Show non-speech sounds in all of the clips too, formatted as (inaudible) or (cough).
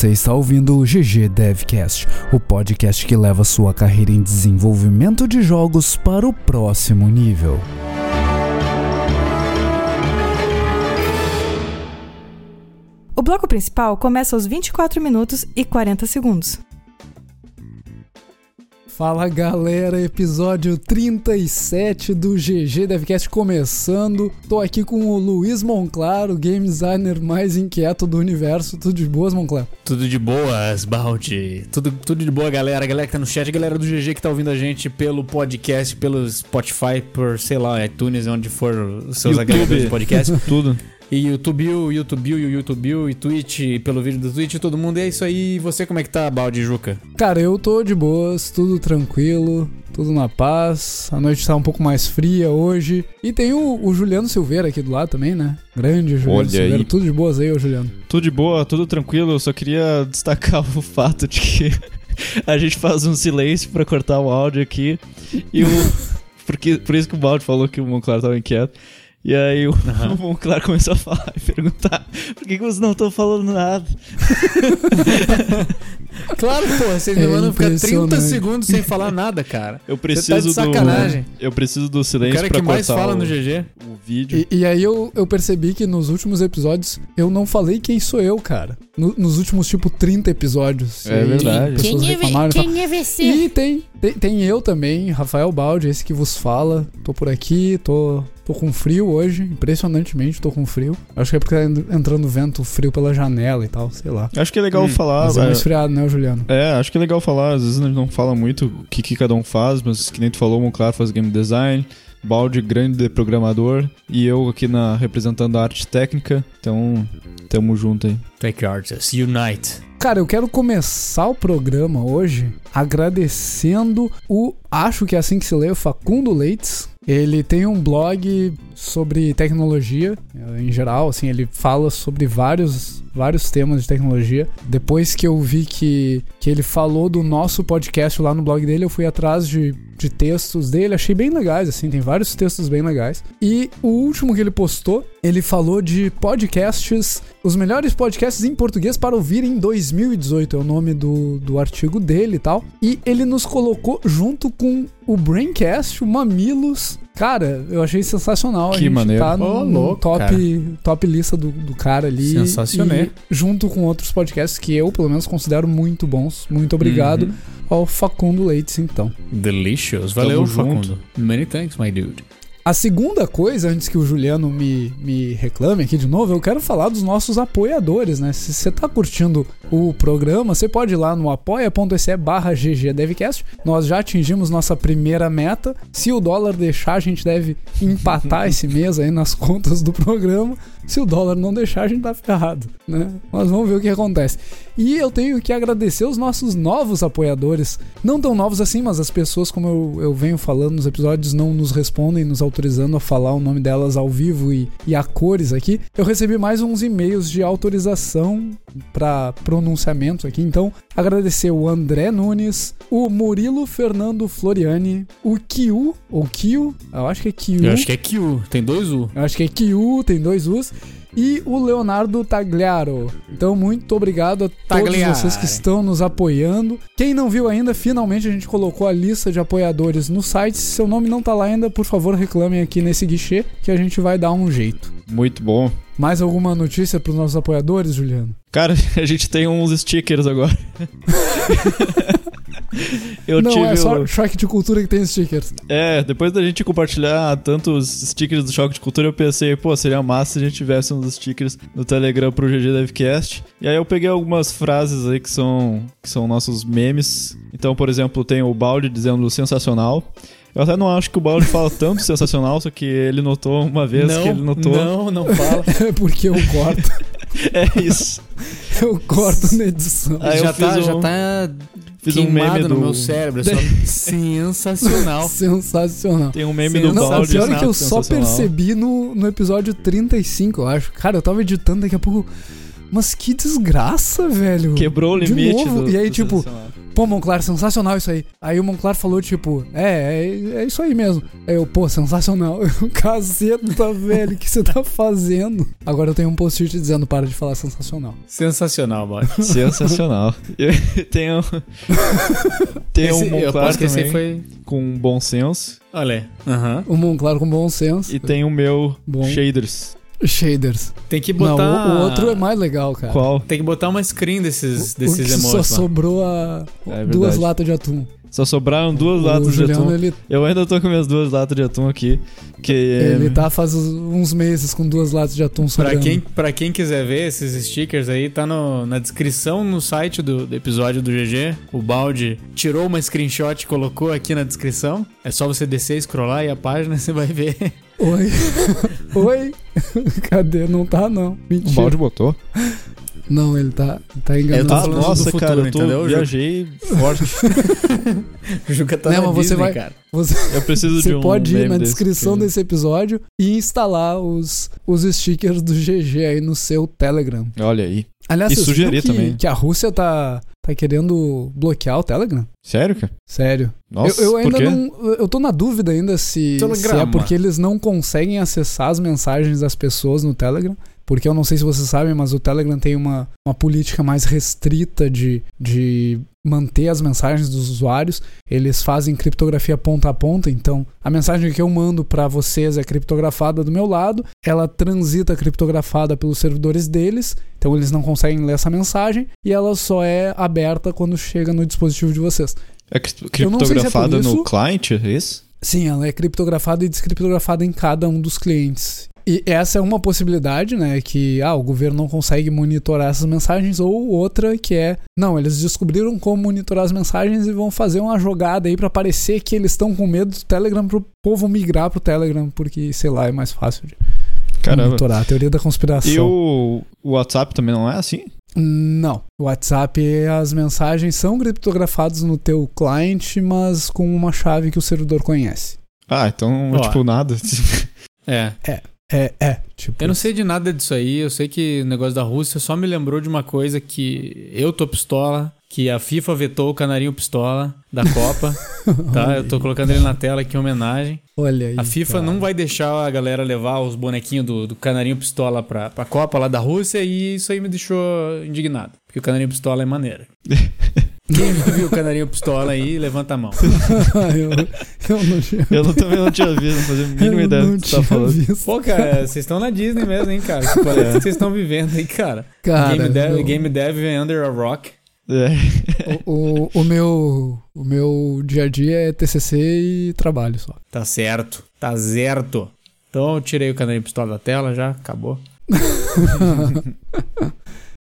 Você está ouvindo o GG Devcast, o podcast que leva sua carreira em desenvolvimento de jogos para o próximo nível. O bloco principal começa aos 24 minutos e 40 segundos. Fala galera, episódio 37 do GG Devcast começando. Tô aqui com o Luiz Monclar, o game designer mais inquieto do universo. Tudo de boas, Monclar? Tudo de boas, Baldi. Tudo, tudo de boa, galera. Galera que tá no chat, galera do GG que tá ouvindo a gente pelo podcast, pelo Spotify, por, sei lá, iTunes, onde for os seus YouTube. agregadores de podcast. (laughs) Tudo. E YouTube, o YouTube, o YouTube, e Twitch, pelo vídeo do Twitch, todo mundo. E é isso aí. E você, como é que tá, Baldi e Juca? Cara, eu tô de boas, tudo tranquilo, tudo na paz. A noite tá um pouco mais fria hoje. E tem o, o Juliano Silveira aqui do lado também, né? Grande Juliano Olha Silveira. aí. Tudo de boas aí, ô Juliano. Tudo de boa, tudo tranquilo. Eu só queria (laughs) destacar o fato de que a gente faz um silêncio pra cortar o áudio aqui. E o. (laughs) Porque, por isso que o Baldi falou que o Monclar tava inquieto. E aí o, (laughs) o Monclar começou a falar e perguntar por que, que vocês não estão falando nada? (laughs) Claro, pô, vocês me É mandam ficar 30 impressionante. segundos sem falar nada, cara. Eu preciso tá de sacanagem. do. Eu preciso do O silêncio cara pra que mais fala o, no GG. o vídeo. E, e aí eu, eu percebi que nos últimos episódios eu não falei quem sou eu, cara. No- nos últimos, tipo, 30 episódios. É E verdade. pessoas reclamaram e tal. Quem é você? E tem, tem, tem eu também, Rafael Baldi, esse que vos fala. Tô por aqui, tô, tô com frio hoje, impressionantemente tô com frio. Acho que é porque tá en- entrando vento frio pela janela e tal, sei lá. Acho que é legal Hum, falar. Mas é um é, esfriado, né, Juliano? É, acho que é legal falar. Às vezes a gente não fala muito o que, que cada um faz, mas que nem tu falou, o Monclar faz game design, Balde, grande programador, e eu aqui na representando a arte técnica. Então, tamo junto aí. Take Artists, Unite. Cara, eu quero começar o programa hoje agradecendo o, acho que é assim que se lê, o Facundo Leites. Ele tem um blog sobre tecnologia, eh, em geral, assim, ele fala sobre vários, vários temas de tecnologia. Depois que eu vi que, que ele falou do nosso podcast lá no blog dele, eu fui atrás de, de textos dele, achei bem legais, assim, tem vários textos bem legais. E o último que ele postou, ele falou de podcasts, os melhores podcasts em português para ouvir em 2018, é o nome do, do artigo dele e tal. E ele nos colocou junto com o Braincast, o Mamilos. Cara, eu achei sensacional. a Que gente maneiro. tá no, no louco, top, cara. top lista do, do cara ali. Sensacional. E junto com outros podcasts que eu, pelo menos, considero muito bons. Muito obrigado Uhum. ao Facundo Leites, então. Delicious. Valeu, Tamo junto. Facundo. Many thanks, my dude. A segunda coisa, antes que o Juliano me, me reclame aqui de novo, eu quero falar dos nossos apoiadores, né? Se você tá curtindo o programa, você pode ir lá no apoia.se barra ggdevcast. Nós já atingimos nossa primeira meta. Se o dólar deixar, a gente deve empatar esse (laughs) mês aí nas contas do programa. Se o dólar não deixar, a gente tá ferrado, né? Mas vamos ver o que acontece. E eu tenho que agradecer os nossos novos apoiadores. Não tão novos assim, mas as pessoas, como eu, eu venho falando nos episódios, não nos respondem, nos autorizando a falar o nome delas ao vivo e, e a cores aqui. Eu recebi mais uns e-mails de autorização para pronunciamento aqui. Então, agradecer o André Nunes, o Murilo Fernando Floriani, o Kiu, ou Kiu, eu acho que é Kiu. Eu acho que é Q. Tem dois U. Eu acho que é Kiu, tem dois U's. E o Leonardo Tagliaro. Então, muito obrigado a todos Tagliari. vocês que estão nos apoiando. Quem não viu ainda, finalmente a gente colocou a lista de apoiadores no site. Se seu nome não tá lá ainda, por favor, reclamem aqui nesse guichê que a gente vai dar um jeito. Muito bom. Mais alguma notícia pros nossos apoiadores, Juliano? Cara, (laughs) a gente tem uns stickers agora. (laughs) Eu não, tive é só o- choque de cultura que tem stickers. É, depois da gente compartilhar tantos stickers do Choque de Cultura, eu pensei, pô, seria massa se a gente tivesse uns stickers no Telegram pro GG Devcast. E aí eu peguei algumas frases aí que são, que são nossos memes. Então, por exemplo, tem o Balde dizendo sensacional. Eu até não acho que o Balde fala tanto sensacional, só que ele notou uma vez não, que ele notou. não, não fala. É (laughs) porque eu corto. (laughs) É isso. (laughs) eu corto na edição. Aí já, tá, fiz já um- tá Fiz um queimado meme no do. meu cérebro. é só sensacional. Sensacional. Tem um meme do Sensacional. Balde. Pior é que eu só percebi no, no episódio 35, eu acho. Cara, eu tava editando, daqui a pouco. Mas que desgraça, velho. Quebrou o De limite novo, do e aí, do tipo. Pô, Monclar, sensacional isso aí. Aí o Monclar falou, tipo, é, é, é isso aí mesmo. Aí eu, pô, sensacional. (laughs) Caceta, velho, o que você tá fazendo? Agora eu tenho um post-it dizendo para de falar sensacional. Sensacional, mano. (laughs) Sensacional. Tem um, tem um eu Monclar aposto que esse também foi. com bom senso. Olha. Aham. O Monclar com bom senso. E tem o meu Bom. shaders. Shaders. Tem que Não, botar. o, o outro é mais legal, cara. Qual? Tem que botar uma screen desses, O- o desses só sobrou a É duas latas de atum. Só sobraram duas o latas de Juliano, atum. ele, Eu ainda tô com minhas duas latas de atum aqui. Que ele tá faz uns meses com duas latas de atum Pra sobrando. quem, pra quem quiser ver esses stickers aí, tá no- na descrição no site do, do episódio do GG. O Balde tirou uma screenshot e colocou aqui na descrição. É só você descer, scrollar e a página (laughs) você vai ver. Oi? (laughs) Oi? (laughs) Cadê? Não tá, não. o Mentira. balde botou. Não, ele tá, tá Eu enganando. tô Ah, falando do nossa, futuro, cara, eu tô, entendeu, viajei forte. (laughs) O Juca tá Não, na mas você Disney, vai- cara. Você, (laughs) Eu preciso você de um pode ir na desse, descrição porque- desse episódio e instalar os, os stickers do GG aí no seu Telegram. Olha aí. Aliás, E sugerir que, também. que a Rússia tá, tá querendo bloquear o Telegram? Sério, cara? Sério. Nossa, eu, eu por ainda quê? não. Eu tô na dúvida ainda se, se é porque eles não conseguem acessar as mensagens das pessoas no Telegram. Porque eu não sei se vocês sabem, mas o Telegram tem uma, uma política mais restrita de, de manter as mensagens dos usuários. Eles fazem criptografia ponta a ponta, então a mensagem que eu mando pra vocês é criptografada do meu lado, ela transita criptografada pelos servidores deles, então eles não conseguem ler essa mensagem e ela só é aberta quando chega no dispositivo de vocês. É cri- Eu não sei se é criptografada no client, é isso? Sim, ela é criptografada e descriptografada em cada um dos clientes. E essa é uma possibilidade, né? Que ah, o governo não consegue monitorar essas mensagens, ou outra que é, não, eles descobriram como monitorar as mensagens e vão fazer uma jogada aí pra parecer que eles estão com medo do Telegram pro povo migrar pro Telegram, porque, sei lá, é mais fácil de Caramba. monitorar. A teoria da conspiração. E o, o WhatsApp também não é assim? Não. O WhatsApp, as mensagens são criptografadas no teu client, mas com uma chave que o servidor conhece. Ah, então, Ó. tipo, nada. É. É, é. Tipo, Eu não sei de nada disso aí. Eu sei que o negócio da Rússia só me lembrou de uma coisa que eu tô pistola, que a FIFA vetou o Canarinho Pistola da Copa, (laughs) tá? Eu tô colocando ele na tela aqui em homenagem. Olha aí. A FIFA cara. não vai deixar a galera levar os bonequinhos do, do Canarinho Pistola pra, pra Copa lá da Rússia e isso aí me deixou indignado. Porque o Canarinho Pistola é maneiro. (laughs) Quem viu o Canarinho Pistola aí, levanta a mão. (laughs) eu, eu não tinha. Eu não- também não tinha visto, não fazia a mínima eu ideia não do que você tinha tá falando. visto. Pô, cara, vocês estão na Disney mesmo, hein, cara? Que planeta que vocês estão vivendo aí, cara? Cara, game, dev, eu- game Dev Under a Rock. É. o, o, o meu, o meu dia a dia é TCC e trabalho só. Tá certo, tá certo. Então eu tirei o Canarinho Pistola da tela já, acabou. (laughs)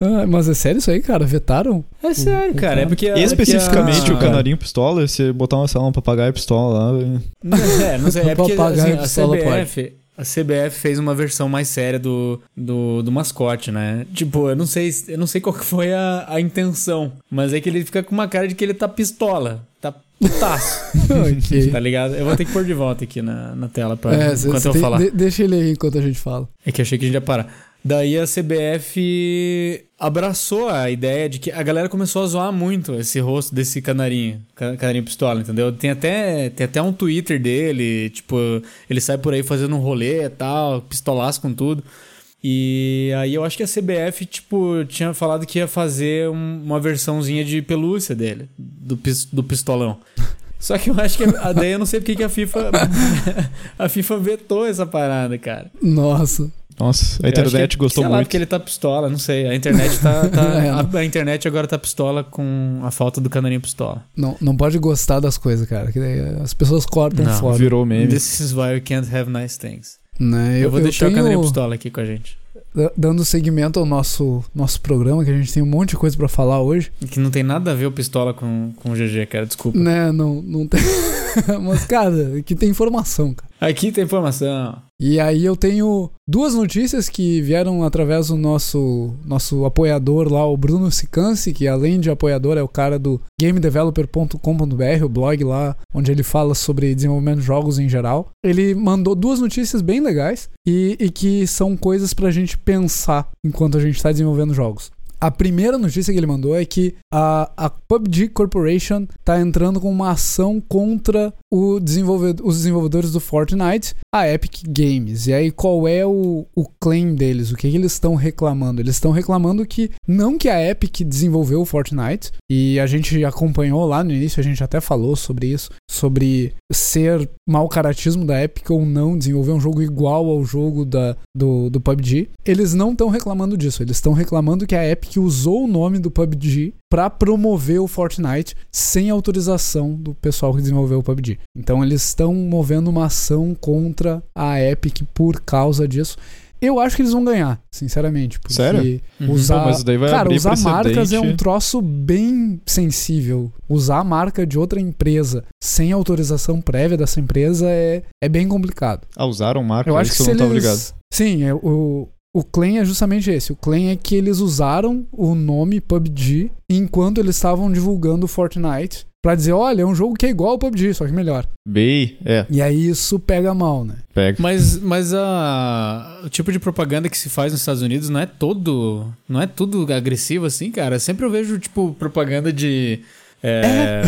Ah, mas é sério isso aí, cara? Vetaram? É sério, cara. É porque. Especificamente é que a- o canarinho pistola, você botar uma sala, um papagaio pistola lá. é- É, não sei. (laughs) É porque assim, a pistola CBF. A CBF fez uma versão mais séria do, do, do mascote, né? Tipo, eu não sei, eu não sei qual que foi a, a intenção, mas é que ele fica com uma cara de que ele tá pistola, tá putaço, (laughs) ok. tá ligado? Eu vou ter que pôr de volta aqui na, na tela pra, É, enquanto eu tem- falar. de- deixa ele aí enquanto a gente fala. É que achei que a gente ia parar. Daí a CBF abraçou a ideia de que a galera começou a zoar muito esse rosto desse canarinho, ca- canarinho pistola, entendeu? Tem até, tem até um Twitter dele, tipo, ele sai por aí fazendo um rolê e tal, pistolaço com tudo. E aí eu acho que a CBF, tipo, tinha falado que ia fazer um- uma versãozinha de pelúcia dele, do, do pistolão. Só que eu acho que a, daí eu não sei porque que a FIFA (laughs) a FIFA vetou essa parada, cara. Nossa. Nossa, a Eu internet que, gostou sei lá, muito. porque ele tá pistola, não sei. A internet tá. tá- (laughs) a, a internet agora tá pistola com a falta do canarinho pistola. Não, não pode gostar das coisas, cara. Que daí as pessoas cortam Não, fora. Virou meme. This is why we can't have nice things. Né? Eu, vou deixar tenho- o canarinho pistola aqui com a gente. da- Dando seguimento ao nosso, nosso programa, que a gente tem um monte de coisa pra falar hoje. Que não tem nada a ver o pistola com, com o GG, cara. Desculpa. Né, não, não tem. (laughs) Mas, cara, aqui tem informação, cara. Aqui tem informação. E aí eu tenho duas notícias que vieram através do nosso, nosso apoiador lá, o Bruno Sicanci, que além de apoiador é o cara do gamedeveloper.com.br, o blog lá onde ele fala sobre desenvolvimento de jogos em geral. Ele mandou duas notícias bem legais e, e que são coisas pra gente pensar enquanto a gente tá desenvolvendo jogos. A primeira notícia que ele mandou é que a, a PUBG Corporation está entrando com uma ação contra o desenvolvedor, os desenvolvedores do Fortnite, a Epic Games. E aí, qual é o, o claim deles? O que, que eles estão reclamando? Eles estão reclamando que não que a Epic desenvolveu o Fortnite, e a gente acompanhou lá no início, a gente até falou sobre isso, sobre ser mau caratismo da Epic ou não desenvolver um jogo igual ao jogo da, do, do PUBG. Eles não estão reclamando disso, eles estão reclamando que a Epic usou o nome do PUBG para promover o Fortnite sem autorização do pessoal que desenvolveu o PUBG. Então eles estão movendo uma ação contra a Epic por causa disso. Eu acho que eles vão ganhar, sinceramente. Porque Sério? Usar, mas daí vai cara, usar marcas é um troço bem sensível. Usar a marca de outra empresa sem autorização prévia dessa empresa é, é bem complicado. Ah, usaram marca, Eu acho que eu se não eles... tava ligado. Sim, é, o, o claim é justamente esse. O claim é que eles usaram o nome PUBG enquanto eles estavam divulgando o Fortnite pra dizer, olha, é um jogo que é igual ao PUBG, só que melhor. Bem, é, E aí isso pega mal, né? pega. Mas, mas a, o tipo de propaganda que se faz nos Estados Unidos não é todo. Não é tudo agressivo assim, cara. Sempre eu vejo, tipo, propaganda de. é,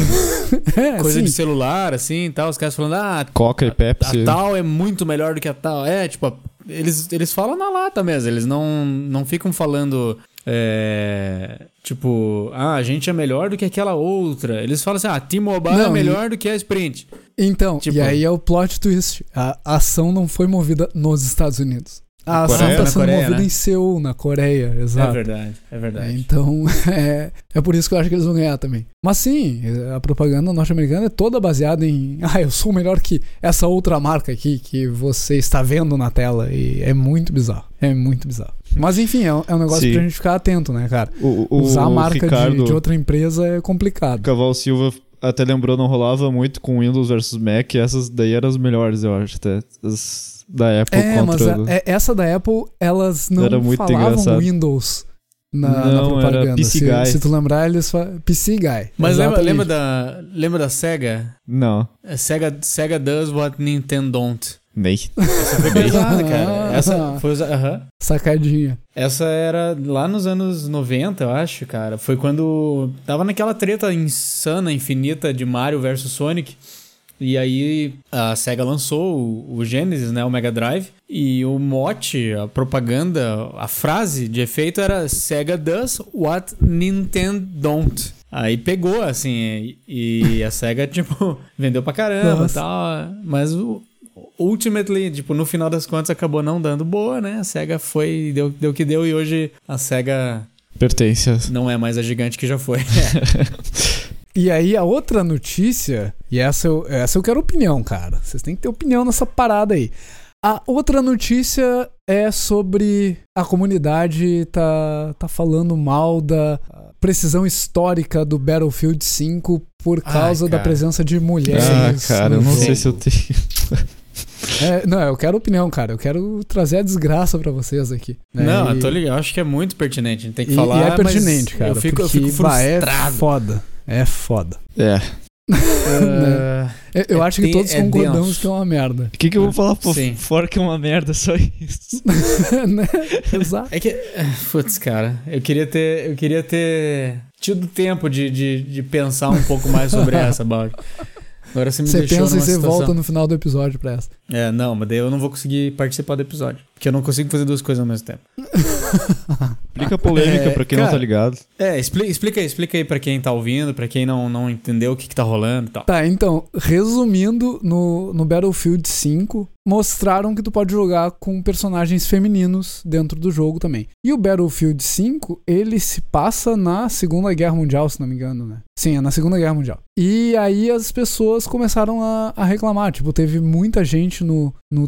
É, (laughs) coisa sim. de celular, assim e tal. Os caras falando, ah, Coca e Pepsi. a tal é muito melhor do que a tal. É, tipo, eles, eles falam na lata mesmo. Eles não, não ficam falando. é, tipo, ah, a gente é melhor do que aquela outra. Eles falam assim, ah, T-Mobile é melhor do que a Sprint. Então, Tipo- e aí é o plot twist. A ação não foi movida nos Estados Unidos. A ação tá Na sendo Coreia, movida né? em Seul, na Coreia, É exato. verdade, é verdade. Então, (laughs) é, é por isso que eu acho que eles vão ganhar também. Mas sim, a propaganda norte-americana é toda baseada em. (laughs) Ah, eu sou melhor que essa outra marca aqui que você está vendo na tela. E é muito bizarro. É muito bizarro. Mas enfim, é um, é um negócio Sim. pra gente ficar atento, né, cara? O, o, Usar a marca de- Ricardo de, outra empresa é complicado. Caval Silva até lembrou, não rolava muito com Windows versus Mac. Essas daí eram as melhores, eu acho, até. As da Apple É, mas contra... a- é- essa da Apple, elas não Era muito falavam engraçado. Windows na, na Não, era propaganda. PC se, Guy. se tu lembrar, eles falam PC Guy. Mas lembra, lembra, da, lembra da SEGA? Não, A SEGA, SEGA does what Nintendo don't. nem. Essa foi pesada, (laughs) cara. Essa foi usa- aham. Sacadinha. Essa era lá nos anos 90, eu acho, cara. Foi quando tava naquela treta insana, infinita de Mario versus Sonic. E aí a SEGA lançou o, o Genesis, né, o Mega Drive, e o mote, a propaganda, a frase de efeito era SEGA does what Nintendo don't. Aí pegou, assim, e a SEGA, (laughs) tipo, vendeu pra caramba e tal. Mas o, ultimately, tipo, no final das contas acabou não dando boa, né? A SEGA foi, deu deu o que deu e hoje a SEGA Pertence não é mais a gigante que já foi. (laughs) E aí a outra notícia, e essa eu, essa eu quero opinião, cara. Vocês têm que ter opinião nessa parada aí. A outra notícia é sobre a comunidade tá, tá falando mal da precisão histórica do Battlefield 5 por Ai, causa da cara. presença de mulheres. Ah, cara, eu não jogo. sei se eu tenho... É, não, eu quero opinião, cara. Eu quero trazer a desgraça pra vocês aqui. né? não, E- eu tô ligado. Eu acho que é muito pertinente. A gente tem que e, falar. e é mas pertinente, cara. Eu fico, eu fico bah, é frustrado. foda. É foda. É. Ah, (laughs) Eu, eu É acho que todos é concordamos denso. que é uma merda. O que, que eu vou falar por Sim. fora que é uma merda, só isso? (laughs) né? Exato. É que. Putz, cara, eu queria ter. Eu queria ter tido tempo de, de, de pensar um pouco mais sobre (laughs) essa, Balde. Agora você me Você deixou pensa e você situação. volta no final do episódio pra essa. É, não, mas daí eu não vou conseguir participar do episódio. Porque eu não consigo fazer duas coisas ao mesmo tempo. (laughs) Explica a polêmica É, pra quem não cara. tá ligado. É, explica, explica aí, explica aí pra quem tá ouvindo, pra quem não, não entendeu o que, que tá rolando e tal. Tá, então, resumindo, no, no Battlefield 5, mostraram que tu pode jogar com personagens femininos dentro do jogo também. E o Battlefield 5, ele se passa na Segunda Guerra Mundial, se não me engano, né? Sim, é na Segunda Guerra Mundial. E aí as pessoas começaram a, a reclamar. Tipo, teve muita gente no, no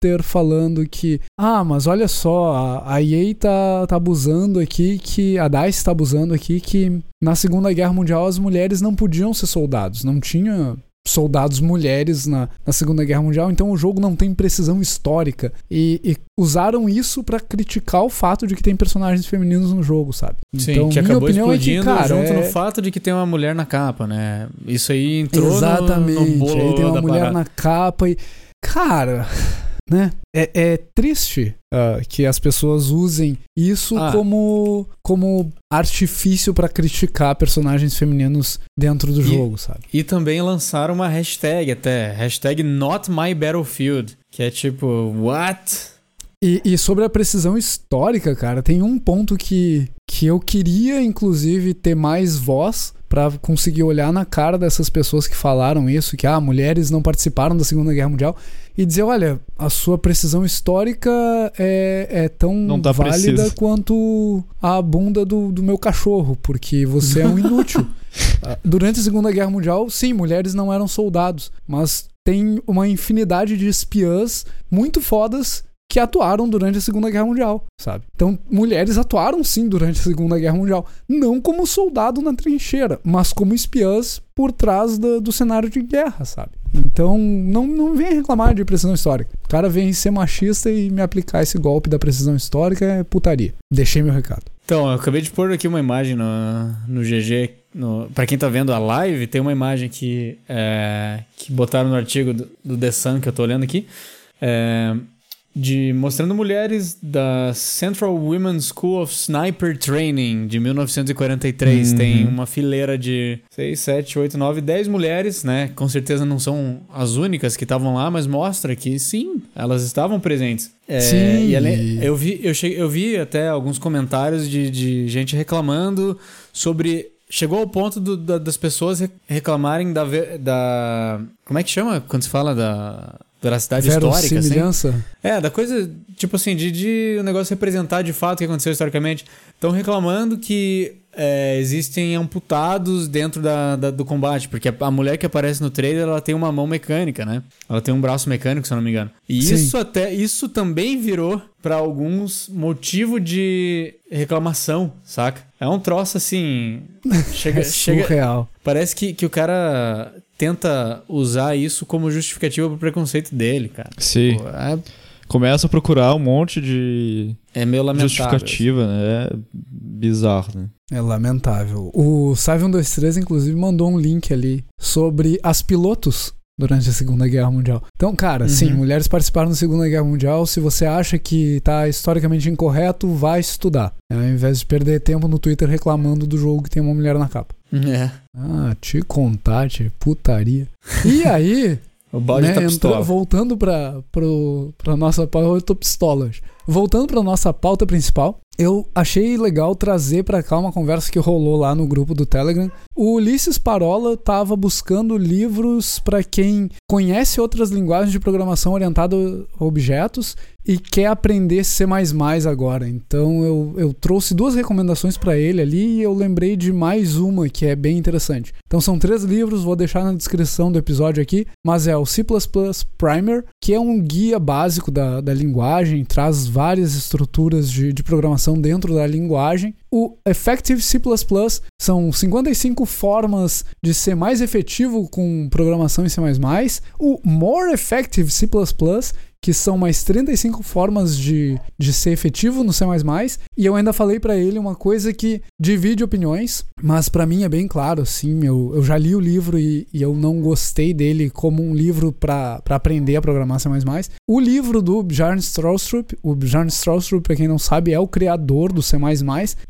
Twitter falando que, ah, mas olha só, a, EA tá, tá abusando aqui, que a DICE tá abusando aqui, que na Segunda Guerra Mundial as mulheres não podiam ser soldados, não tinha soldados mulheres na, na Segunda Guerra Mundial, então o jogo não tem precisão histórica. E, e usaram isso para criticar o fato de que tem personagens femininos no jogo, sabe? Sim, então, que minha acabou opinião é que, explodindo cara, junto é... no fato de que tem uma mulher na capa, né? Isso aí entrou Exatamente. no, no bolo Aí tem uma mulher parada. na capa e. Cara, né? É, é triste ah, que as pessoas usem isso Ah. como, como artifício pra criticar personagens femininos dentro do E- jogo, sabe? E também lançaram uma hashtag até, hashtag Not My Battlefield, que é tipo, what? E, e sobre a precisão histórica, cara, tem um ponto que, que eu queria, inclusive, ter mais voz pra conseguir olhar na cara dessas pessoas que falaram isso, que ah, mulheres não participaram da Segunda Guerra Mundial, e dizer, olha, a sua precisão histórica é, é tão tá válida precisa. quanto a bunda do, do meu cachorro, porque você é um inútil. (laughs) Ah, Durante a Segunda Guerra Mundial, sim, mulheres não eram soldados, mas tem uma infinidade de espiãs muito fodas que atuaram durante a Segunda Guerra Mundial, sabe? Então, mulheres atuaram sim durante a Segunda Guerra Mundial, não como soldado na trincheira, mas como espiãs por trás do, do cenário de guerra, sabe? Então, não, não venha reclamar de precisão histórica. O cara vem ser machista e me aplicar esse golpe da precisão histórica é putaria. Deixei meu recado. Então, eu acabei de pôr aqui uma imagem no, no GG. No, pra quem tá vendo a live, tem uma imagem que, é, que botaram no artigo do, do The Sun que eu tô olhando aqui. é, de mostrando mulheres da Central Women's School of Sniper Training de 1943. Uhum. Tem uma fileira de 6, 7, 8, 9, 10 mulheres, né? Com certeza não são as únicas que estavam lá, mas mostra que sim, elas estavam presentes. É, Sim. E além- eu, vi, eu, cheguei, eu vi até alguns comentários de, de gente reclamando sobre. Chegou ao ponto do- da- das pessoas re- reclamarem da, da. Como é que chama quando se fala da veracidade histórica? Assim? Verossimilhança? É, da coisa, tipo assim, de, de o negócio representar de fato o que aconteceu historicamente. Estão reclamando que é, existem amputados dentro da, da- do combate, porque a, a mulher que aparece no trailer, ela tem uma mão mecânica, né? Ela tem um braço mecânico, se eu não me engano. E Sim. isso até, isso também virou pra alguns motivo de reclamação, saca? É um troço assim, (laughs) chega, É chega, surreal. parece que, que o cara tenta usar isso como justificativa pro preconceito dele, cara. Sim. Pô, é, Começa a procurar um monte de é meio lamentável. justificativa, né? É bizarro, né? É lamentável. O Sai123, inclusive, mandou um link ali sobre as pilotos durante a Segunda Guerra Mundial. Então, cara, Uhum. sim, mulheres participaram da Segunda Guerra Mundial. Se você acha que tá historicamente incorreto, vai estudar. Ao invés de perder tempo no Twitter reclamando do jogo que tem uma mulher na capa. (laughs) É. Ah, te contar, te putaria. E aí, (laughs) O balde né, tá entrou- voltando pra, pro, pra nossa pauta, eu tô pistola. Voltando pra nossa pauta principal, eu achei legal trazer pra cá uma conversa que rolou lá no grupo do Telegram. O Ulisses Parola tava buscando livros pra quem conhece outras linguagens de programação orientada a objetos e quer aprender C++ agora. Então eu, eu trouxe duas recomendações pra ele ali e eu lembrei de mais uma que é bem interessante. Então são três livros, vou deixar na descrição do episódio aqui, mas é o C++ Primer, que é um guia básico da, da linguagem, traz várias estruturas de, de programação dentro da linguagem. O Effective C++ são 55 formas de ser mais efetivo com programação em C++. O More Effective C++, que são mais 35 formas de, de ser efetivo no C++. E eu ainda falei pra ele uma coisa que divide opiniões, mas pra mim é bem claro, assim, eu, eu já li o livro e, e eu não gostei dele como um livro pra aprender a programar C++. O livro do Bjarne Stroustrup, o Bjarne Stroustrup, pra quem não sabe, é o criador do C++,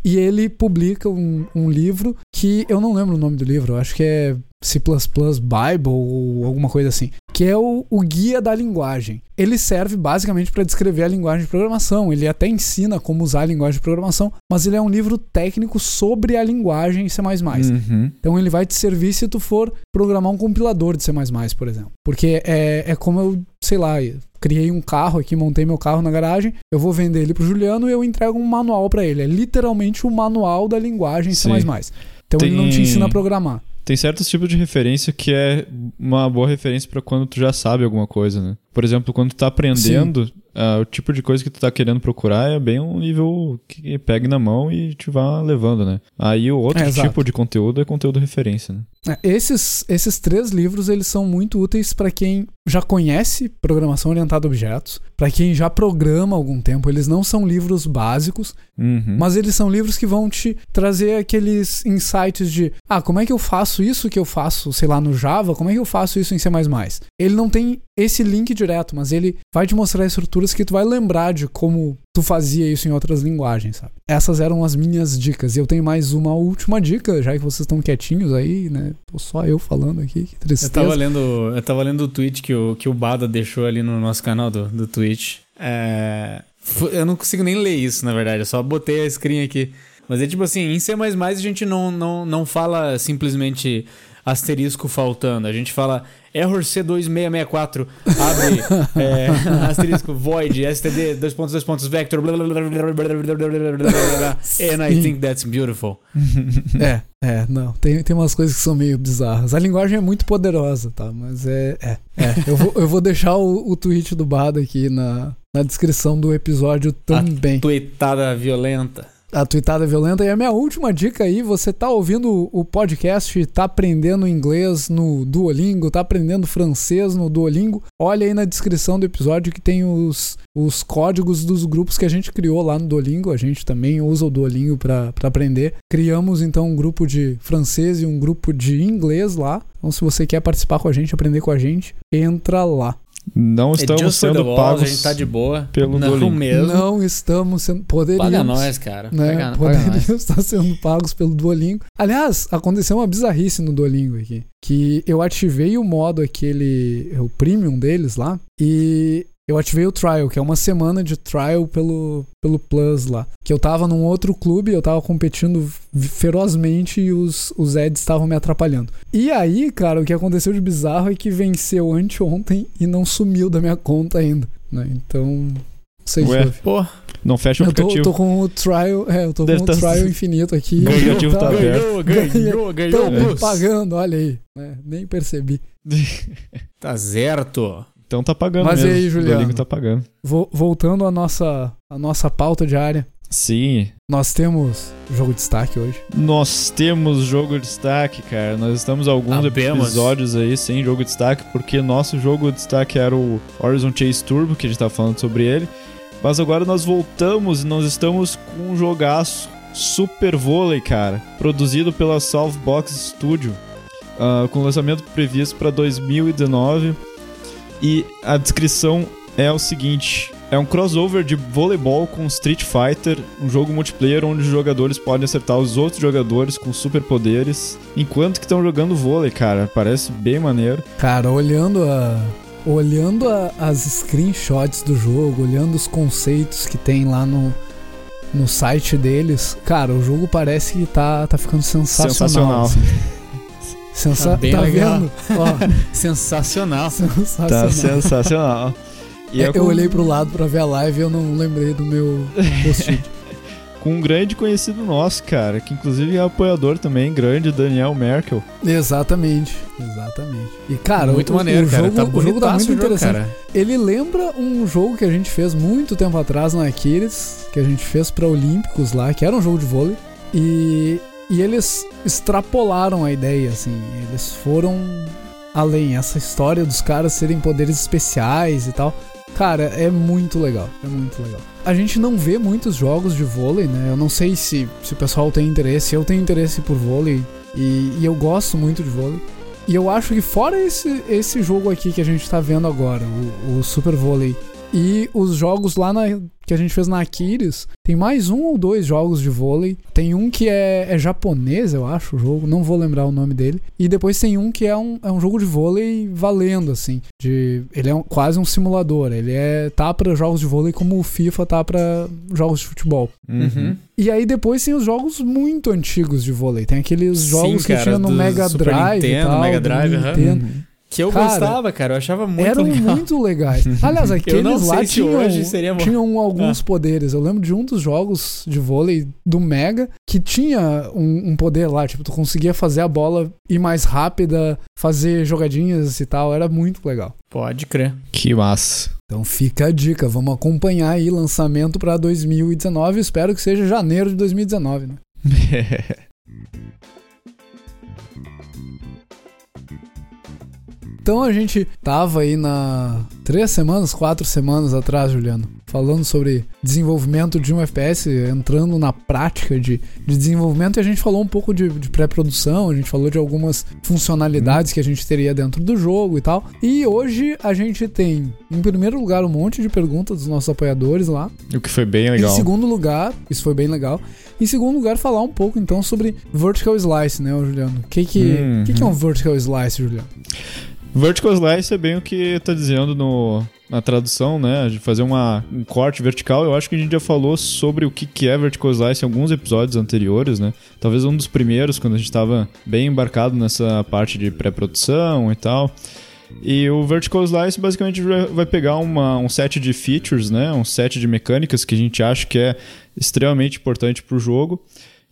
e ele publica um, um livro que eu não lembro o nome do livro, acho que é C++ Bible ou alguma coisa assim, que é o, o guia da linguagem. Ele serve basicamente para descrever a linguagem de programação. Ele até ensina como usar a linguagem de programação, mas ele é um livro técnico sobre a linguagem C++. Uhum. Então ele vai te servir se tu for programar um compilador de C++, por exemplo. Porque é, é como eu, sei lá, criei um carro aqui, montei meu carro na garagem, eu vou vender ele pro Juliano e eu entrego um manual para ele. É literalmente o manual da linguagem C++. Sim. Então ele não te Tem- ensina a programar. Tem certos tipos de referência que é uma boa referência pra quando tu já sabe alguma coisa, né? Por exemplo, quando tu tá aprendendo, uh, o tipo de coisa que tu tá querendo procurar é bem um nível que pegue na mão e te vá levando, né? Aí o outro É, tipo de conteúdo é conteúdo referência, né? É, Esses, esses três livros eles são muito úteis para quem já conhece programação orientada a objetos, para quem já programa há algum tempo. Eles não são livros básicos, Uhum. mas eles são livros que vão te trazer aqueles insights de ah, como é que eu faço isso que eu faço, sei lá, no Java, como é que eu faço isso em C++. Ele não tem esse link direto, mas ele vai te mostrar estruturas que tu vai lembrar de como tu fazia isso em outras linguagens, sabe? Essas eram as minhas dicas. E eu tenho mais uma última dica, já que vocês estão quietinhos aí, né? Tô só eu falando aqui, que Eu tristeza. tava lendo, eu tava lendo o tweet que o, que o Bada deixou ali no nosso canal do, do Twitch. É, eu não consigo nem ler isso, na verdade. Eu só botei a screen aqui. Mas é tipo assim, em C++ a gente não, não, não fala simplesmente asterisco faltando. A gente fala error C2664, abre é, asterisco void, std, dois pontos, dois pontos, vector, blá, blá, blá, blá, blá, blá, blá, blá, and I think that's beautiful. É, é, não. Tem, tem umas coisas que são meio bizarras. A linguagem é muito poderosa, tá? Mas é. É. é. Eu, vou, eu vou deixar o, o tweet do Bada aqui na, na descrição do episódio também. Tuitada violenta. A tweetada violenta. E a minha última dica aí: você tá ouvindo o podcast, tá aprendendo inglês no Duolingo, tá aprendendo francês no Duolingo. Olha aí na descrição do episódio que tem os, os códigos dos grupos que a gente criou lá no Duolingo. A gente também usa o Duolingo para aprender. Criamos então um grupo de francês e um grupo de inglês lá. Então, se você quer participar com a gente, aprender com a gente, entra lá. Não estamos sendo walls, pagos. A gente tá de boa. pelo não Duolingo. mesmo. Não estamos sendo. Poderíamos. Paga nós, cara. né? Paga, paga poderiam nós. (laughs) estar sendo pagos pelo Duolingo. Aliás, aconteceu uma bizarrice no Duolingo aqui. Que eu ativei o modo aquele, o premium deles lá, e eu ativei o trial, que é uma semana de trial pelo, pelo Plus lá. Que eu tava num outro clube, eu tava competindo ferozmente e os, os ads estavam me atrapalhando. E aí, cara, o que aconteceu de bizarro é que venceu anteontem e não sumiu da minha conta ainda. Né? Então, não sei se Ué. Pô, Não fecha o Eu tô, aplicativo. tô com o trial, é, eu tô Deve com o tá- trial (laughs) infinito aqui. O aplicativo tá aberto. ganhou, ganhou, ganhou. Me moço. pagando, olha aí. né? Nem percebi. Tá certo. Então tá pagando Mas e mesmo. aí, O Juliano? Duolingo tá pagando. Vo- voltando à nossa, à nossa pauta diária, Sim. nós temos jogo de destaque hoje. Nós temos jogo de destaque, cara. Nós estamos alguns episódios aí sem jogo de destaque, porque nosso jogo de destaque era o Horizon Chase Turbo, que a gente tava falando sobre ele. Mas agora nós voltamos e nós estamos com um jogaço Super Vôlei, cara. Produzido pela Southbox Studio. ah, com lançamento previsto para 2019. E a descrição é o seguinte: é um crossover de voleibol com Street Fighter, um jogo multiplayer onde os jogadores podem acertar os outros jogadores com superpoderes, enquanto que estão jogando vôlei, cara. Parece bem maneiro. Cara, olhando a. Olhando a- as screenshots do jogo, olhando os conceitos que tem lá no, no site deles, cara, o jogo parece que tá, tá ficando sensacional. Sensacional. assim. (laughs) Sensa Tá bem tá legal. vendo? Ó, (laughs) Sensacional. sensacional. Tá sensacional. E é eu com, olhei pro lado pra ver a live e eu não lembrei do meu (laughs) com um grande conhecido nosso, cara, que inclusive é apoiador também, grande, Daniel Merkel. exatamente, exatamente. E cara, muito o, maneiro, o cara. jogo, tá o jogo tá muito jogo, interessante. cara. Ele lembra um jogo que a gente fez muito tempo atrás na Aquiles, que a gente fez pra Olímpicos lá, que era um jogo de vôlei. E, e eles extrapolaram a ideia, assim. Eles foram além. Essa história dos caras serem poderes especiais e tal. Cara, é muito legal. É muito legal. A gente não vê muitos jogos de vôlei, né? Eu não sei se, se o pessoal tem interesse. Eu tenho interesse por vôlei. E, e eu gosto muito de vôlei. E eu acho que fora esse, esse jogo aqui que a gente tá vendo agora, o, o Super Vôlei, e os jogos lá na, que a gente fez na Aquiles, tem mais um ou dois jogos de vôlei. Tem um que é, é japonês, eu acho, o jogo, não vou lembrar o nome dele. E depois tem um que é um, é um jogo de vôlei valendo, assim. De, ele é um- quase um simulador. Ele é tá pra jogos de vôlei como o FIFA tá pra jogos de futebol. Uhum. E aí depois tem os jogos muito antigos de vôlei. Tem aqueles Sim, jogos que cara, tinha no Mega Super Drive e Nintendo, tal, Mega Drive. Nintendo. Uhum. Que eu Cara, gostava, cara. Eu achava muito eram legal. muito legais. (laughs) Aliás, aqueles não lá tinham, hoje seria bom. tinham alguns poderes. Eu lembro de um dos jogos de vôlei do Mega que tinha um, um poder lá. Tipo, tu conseguia fazer a bola ir mais rápida, fazer jogadinhas e tal. Era muito legal. Pode crer. Que massa. Então fica a dica. Vamos acompanhar aí lançamento pra 2019. Espero que seja janeiro de 2019, né? (laughs) Então a gente tava aí na três semanas, quatro semanas atrás, Juliano, falando sobre desenvolvimento de um FPS, entrando na prática de, de desenvolvimento e a gente falou um pouco de, de pré-produção, a gente falou de algumas funcionalidades que a gente teria dentro do jogo e tal. E hoje a gente tem, em primeiro lugar, um monte de perguntas dos nossos apoiadores lá. o que foi bem Em legal. segundo lugar, isso foi bem legal. Em segundo lugar, falar um pouco então sobre Vertical Slice, né, Juliano? O que, que, Uhum. que, que é um Vertical Slice, Juliano? Vertical Slice é bem o que tá dizendo no, na tradução, né? De fazer uma, um corte vertical. Eu acho que a gente já falou sobre o que, que é Vertical Slice em alguns episódios anteriores, né? Talvez um dos primeiros, quando a gente tava bem embarcado nessa parte de pré-produção e tal. E o Vertical Slice basicamente vai vai pegar uma, um set de features, né? Um set de mecânicas que a gente acha que é extremamente importante para o jogo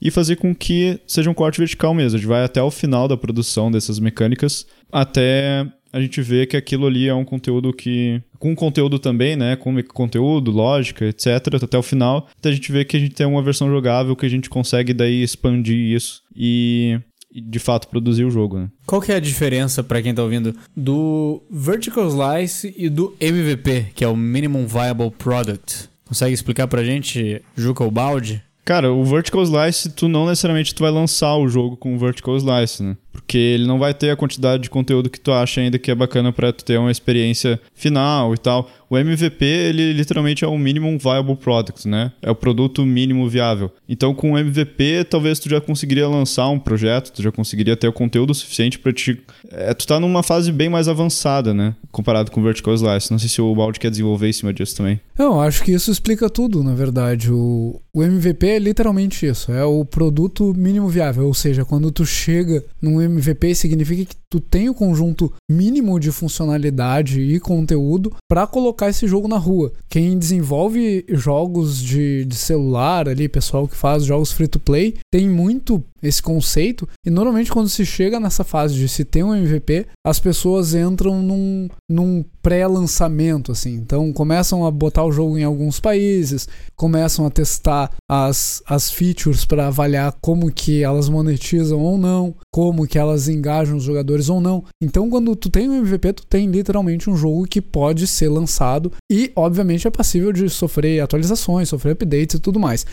e fazer com que seja um corte vertical mesmo. A gente vai até o final da produção dessas mecânicas até a gente ver que aquilo ali é um conteúdo que. Com conteúdo também, né? Com conteúdo, lógica, etc. Até o final. Até a gente ver que a gente tem uma versão jogável que a gente consegue daí expandir isso e, de fato produzir o jogo, né? Qual que é a diferença, pra quem tá ouvindo, do Vertical Slice e do MVP, que é o Minimum Viable Product? Consegue explicar pra gente, Juca ou Balde? Cara, o Vertical Slice, tu não necessariamente tu vai lançar o jogo com o Vertical Slice, né? Porque ele não vai ter a quantidade de conteúdo que tu acha ainda que é bacana pra tu ter uma experiência final e tal. O MVP, ele literalmente é o Minimum Viable Product, né? É o produto mínimo viável. Então, com o MVP, talvez tu já conseguiria lançar um projeto, tu já conseguiria ter o conteúdo suficiente pra te... É, tu tá numa fase bem mais avançada, né? Comparado com o Vertical Slice. Não sei se o Baldi quer desenvolver em cima disso também. Eu acho que isso explica tudo, na verdade. O, o MVP é literalmente isso, é o produto mínimo viável, ou seja, quando tu chega num MVP significa que tu tem o conjunto mínimo de funcionalidade e conteúdo para colocar esse jogo na rua. Quem desenvolve jogos de, de celular ali, pessoal que faz jogos free to play, tem muito esse conceito e normalmente quando se chega nessa fase de se ter um MVP, as pessoas entram num, num pré-lançamento assim. Então começam a botar o jogo em alguns países, começam a testar as, as features para avaliar como que elas monetizam ou não, como que elas engajam os jogadores ou não. Então quando tu tem um MVP, tu tem literalmente um jogo que pode ser lançado e obviamente é passível de sofrer atualizações, sofrer updates e tudo mais.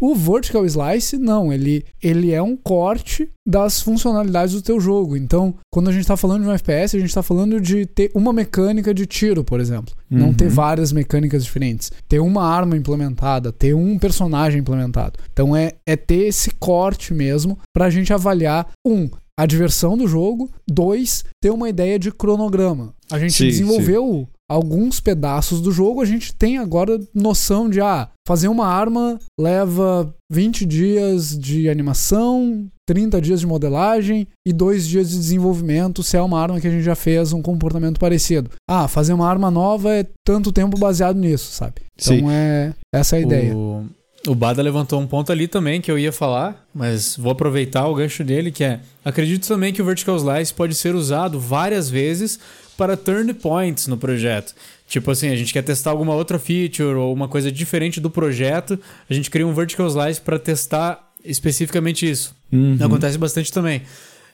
O Vertical Slice, não, ele, ele é um corte das funcionalidades do teu jogo. Então, quando a gente está falando de um FPS, a gente está falando de ter uma mecânica de tiro, por exemplo. Não Uhum. ter várias mecânicas diferentes. Ter uma arma implementada, ter um personagem implementado. Então, é, é ter esse corte mesmo para a gente avaliar, um, a diversão do jogo, dois, ter uma ideia de cronograma. A gente Sim, desenvolveu alguns pedaços do jogo, a gente tem agora noção de, ah, fazer uma arma leva 20 dias de animação, 30 dias de modelagem e 2 dias de desenvolvimento se é uma arma que a gente já fez um comportamento parecido. Ah, fazer uma arma nova é tanto tempo baseado nisso, sabe? Então Sim. é essa é a ideia. O, o Bada levantou um ponto ali também que eu ia falar, mas vou aproveitar o gancho dele, que é... Acredito também que o Vertical Slice pode ser usado várias vezes para turn points no projeto. Tipo assim, a gente quer testar alguma outra feature ou uma coisa diferente do projeto, a gente cria um Vertical Slice para testar especificamente isso. Uhum. Acontece bastante também.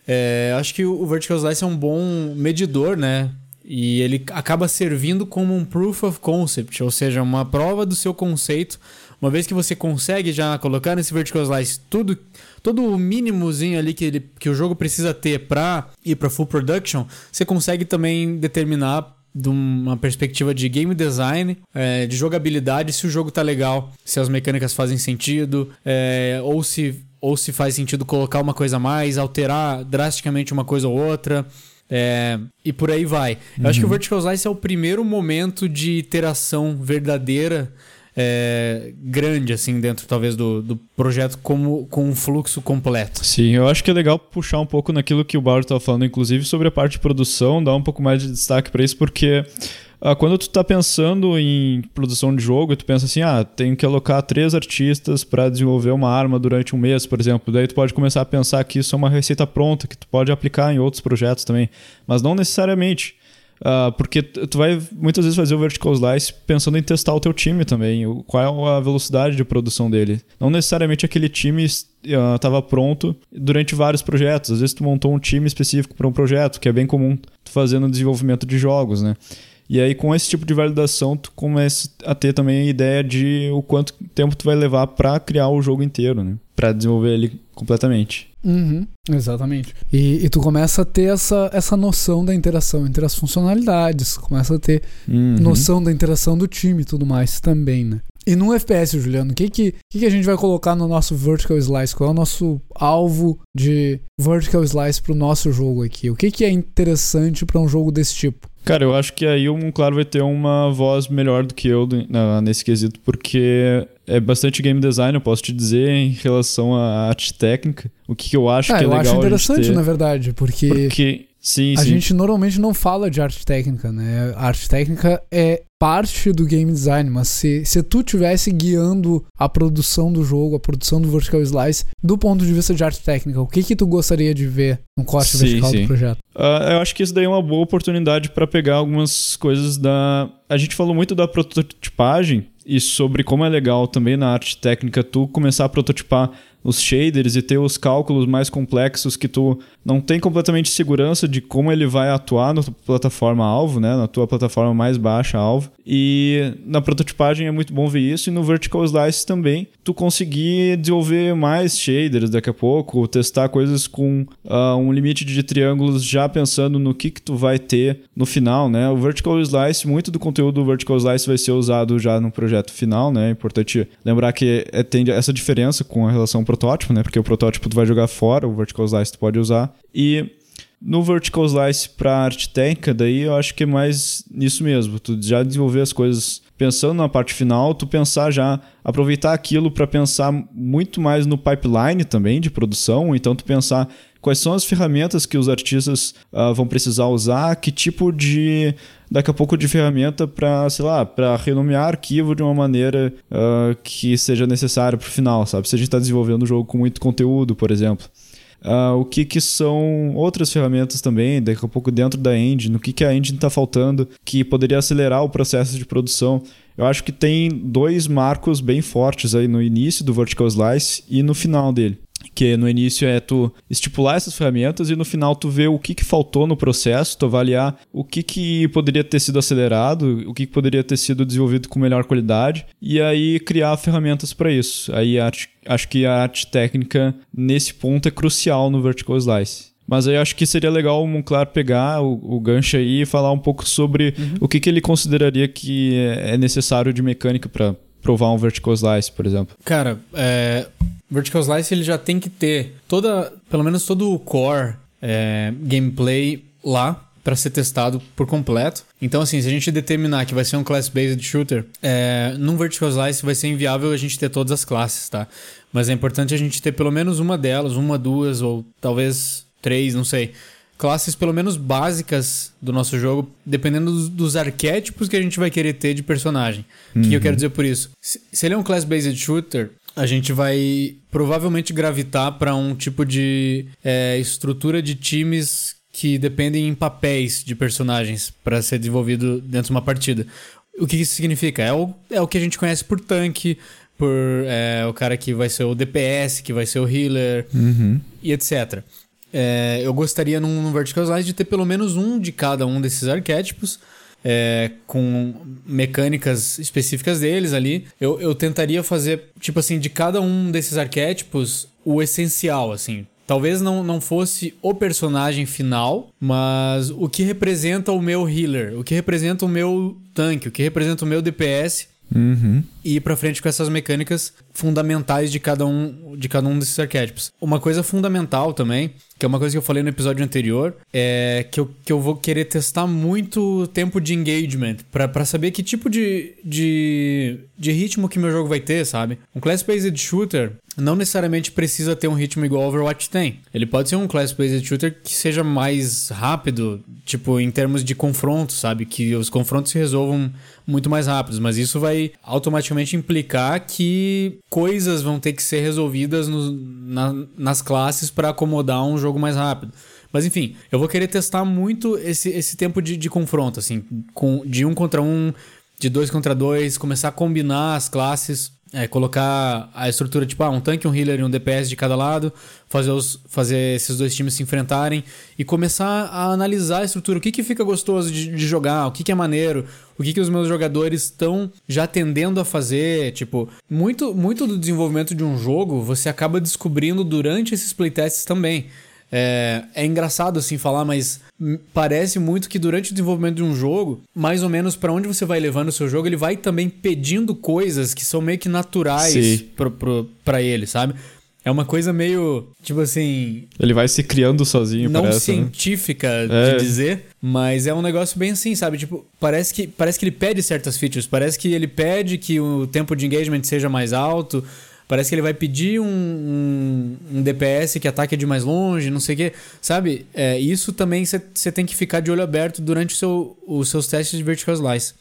É, acho que o Vertical Slice é um bom medidor, né? E ele acaba servindo como um proof of concept, ou seja, uma prova do seu conceito. Uma vez que você consegue já colocar nesse Vertical Slice tudo, todo o mínimozinho ali que, ele, que o jogo precisa ter para ir para full production, você consegue também determinar de uma perspectiva de game design, é, de jogabilidade, se o jogo tá legal, se as mecânicas fazem sentido, é, ou se ou se faz sentido colocar uma coisa a mais, alterar drasticamente uma coisa ou outra. é, e por aí vai. Eu acho que o Vertical Slice é o primeiro momento de iteração verdadeira é, grande, assim, dentro talvez do, do projeto como, com um fluxo completo. Sim, eu acho que é legal puxar um pouco naquilo que o Bauer estava falando, inclusive sobre a parte de produção, dar um pouco mais de destaque para isso, porque ah, quando tu tá pensando em produção de jogo, tu pensa assim, ah, tenho que alocar três artistas para desenvolver uma arma durante um mês, por exemplo. Daí tu pode começar a pensar que isso é uma receita pronta, que tu pode aplicar em outros projetos também. Mas não necessariamente. Uh, porque tu vai muitas vezes fazer o vertical slice pensando em testar o teu time também, o, qual é a velocidade de produção dele. Não necessariamente aquele time estava uh, pronto durante vários projetos. Às vezes tu montou um time específico para um projeto, que é bem comum tu fazer no desenvolvimento de jogos, né? E aí, com esse tipo de validação, tu começa a ter também a ideia de o quanto tempo tu vai levar para criar o jogo inteiro, né? Pra desenvolver ele completamente. Uhum, exatamente. E, e, tu começa a ter essa, essa noção da interação entre as funcionalidades, começa a ter uhum. noção da interação do time e tudo mais também, né? E no FPS, Juliano, o que, que, que, que a gente vai colocar no nosso Vertical Slice? Qual é o nosso alvo de Vertical Slice pro nosso jogo aqui? O que, que é interessante para um jogo desse tipo? Cara, eu acho que aí o Claro vai ter uma voz melhor do que eu nesse quesito, porque é bastante game design, eu posso te dizer, em relação à arte técnica. O que, que eu acho ah, que é eu legal. Eu acho interessante, na verdade, porque. Porque Sim, a sim. gente normalmente não fala de arte técnica, né? A arte técnica é parte do game design, mas se, se tu tivesse guiando a produção do jogo, a produção do vertical slice, do ponto de vista de arte técnica, o que que tu gostaria de ver no corte sim, vertical sim. do projeto? Uh, eu acho que isso daí é uma boa oportunidade para pegar algumas coisas da. A gente falou muito da prototipagem e sobre como é legal também na arte técnica tu começar a prototipar os shaders e ter os cálculos mais complexos que tu não tem completamente segurança de como ele vai atuar na tua plataforma alvo, né, na tua plataforma mais baixa alvo. E na prototipagem é muito bom ver isso e no vertical slice também tu conseguir desenvolver mais shaders daqui a pouco, testar coisas com uh, um limite de triângulos já pensando no que que tu vai ter no final, né? O vertical slice, muito do conteúdo do vertical slice vai ser usado já no projeto final, né? É importante lembrar que é, tem essa diferença com a relação protótipo, né? Porque o protótipo tu vai jogar fora, o vertical slice tu pode usar. E no vertical slice para arte técnica, daí eu acho que é mais nisso mesmo. Tu já desenvolver as coisas pensando na parte final, tu pensar já, aproveitar aquilo para pensar muito mais no pipeline também de produção. Então, tu pensar quais são as ferramentas que os artistas uh, vão precisar usar, que tipo de daqui a pouco de ferramenta para, sei lá, para renomear arquivo de uma maneira uh, que seja necessária para o final, sabe? Se a gente está desenvolvendo um jogo com muito conteúdo, por exemplo. Uh, o que, que são outras ferramentas também, daqui a pouco dentro da engine, o que, que a engine está faltando que poderia acelerar o processo de produção. Eu acho que tem dois marcos bem fortes aí no início do Vertical Slice e no final dele que no início é tu estipular essas ferramentas e no final tu ver o que, que faltou no processo, tu avaliar o que, que poderia ter sido acelerado, o que, que poderia ter sido desenvolvido com melhor qualidade e aí criar ferramentas para isso. Aí arte, acho que a arte técnica nesse ponto é crucial no Vertical Slice. Mas aí acho que seria legal o Monclar pegar o, o gancho aí e falar um pouco sobre uhum. o que, que ele consideraria que é necessário de mecânica para provar um vertical slice, por exemplo? Cara, é, vertical slice ele já tem que ter toda, pelo menos todo o core é, gameplay lá para ser testado por completo. Então, assim, se a gente determinar que vai ser um class-based shooter, é, num vertical slice vai ser inviável a gente ter todas as classes, tá? Mas é importante a gente ter pelo menos uma delas, uma, duas ou talvez três, não sei classes pelo menos básicas do nosso jogo, dependendo dos, dos arquétipos que a gente vai querer ter de personagem. O uhum. que eu quero dizer por isso? Se, se ele é um class-based shooter, a gente vai provavelmente gravitar para um tipo de é, estrutura de times que dependem em papéis de personagens para ser desenvolvido dentro de uma partida. O que isso significa? É o, é o que a gente conhece por tanque, por é, o cara que vai ser o DPS, que vai ser o healer uhum. e etc. É, eu gostaria num, num Vertical Slice de ter pelo menos um de cada um desses arquétipos. É, com mecânicas específicas deles ali. Eu, eu tentaria fazer, tipo assim, de cada um desses arquétipos, o essencial, assim. Talvez não, não fosse o personagem final, mas o que representa o meu healer, o que representa o meu tanque, o que representa o meu DPS. Uhum. e ir pra frente com essas mecânicas fundamentais de cada um de cada um desses arquétipos. Uma coisa fundamental também, que é uma coisa que eu falei no episódio anterior, é que eu, que eu vou querer testar muito tempo de engagement para saber que tipo de, de, de ritmo que meu jogo vai ter, sabe? Um class-based shooter não necessariamente precisa ter um ritmo igual Overwatch tem. Ele pode ser um class-based shooter que seja mais rápido, tipo, em termos de confronto, sabe? Que os confrontos se resolvam muito mais rápidos, mas isso vai automaticamente implicar que coisas vão ter que ser resolvidas no, na, nas classes para acomodar um jogo mais rápido. Mas enfim, eu vou querer testar muito esse, esse tempo de, de confronto, assim, com, de um contra um, de dois contra dois, começar a combinar as classes é, colocar a estrutura tipo ah, um tanque, um healer e um DPS de cada lado, fazer, os, fazer esses dois times se enfrentarem e começar a analisar a estrutura. O que, que fica gostoso de, de jogar, o que, que é maneiro, o que, que os meus jogadores estão já tendendo a fazer. Tipo, muito, muito do desenvolvimento de um jogo você acaba descobrindo durante esses playtests também. É, é engraçado assim falar, mas parece muito que durante o desenvolvimento de um jogo, mais ou menos para onde você vai levando o seu jogo, ele vai também pedindo coisas que são meio que naturais para ele, sabe? É uma coisa meio, tipo assim. Ele vai se criando sozinho, Não parece, né? científica né? de é. dizer, mas é um negócio bem assim, sabe? Tipo, parece que, parece que ele pede certas features. Parece que ele pede que o tempo de engagement seja mais alto. Parece que ele vai pedir um, um, um DPS que ataque de mais longe, não sei o quê. Sabe? É, isso também você tem que ficar de olho aberto durante o seu, os seus testes de Vertical Slice.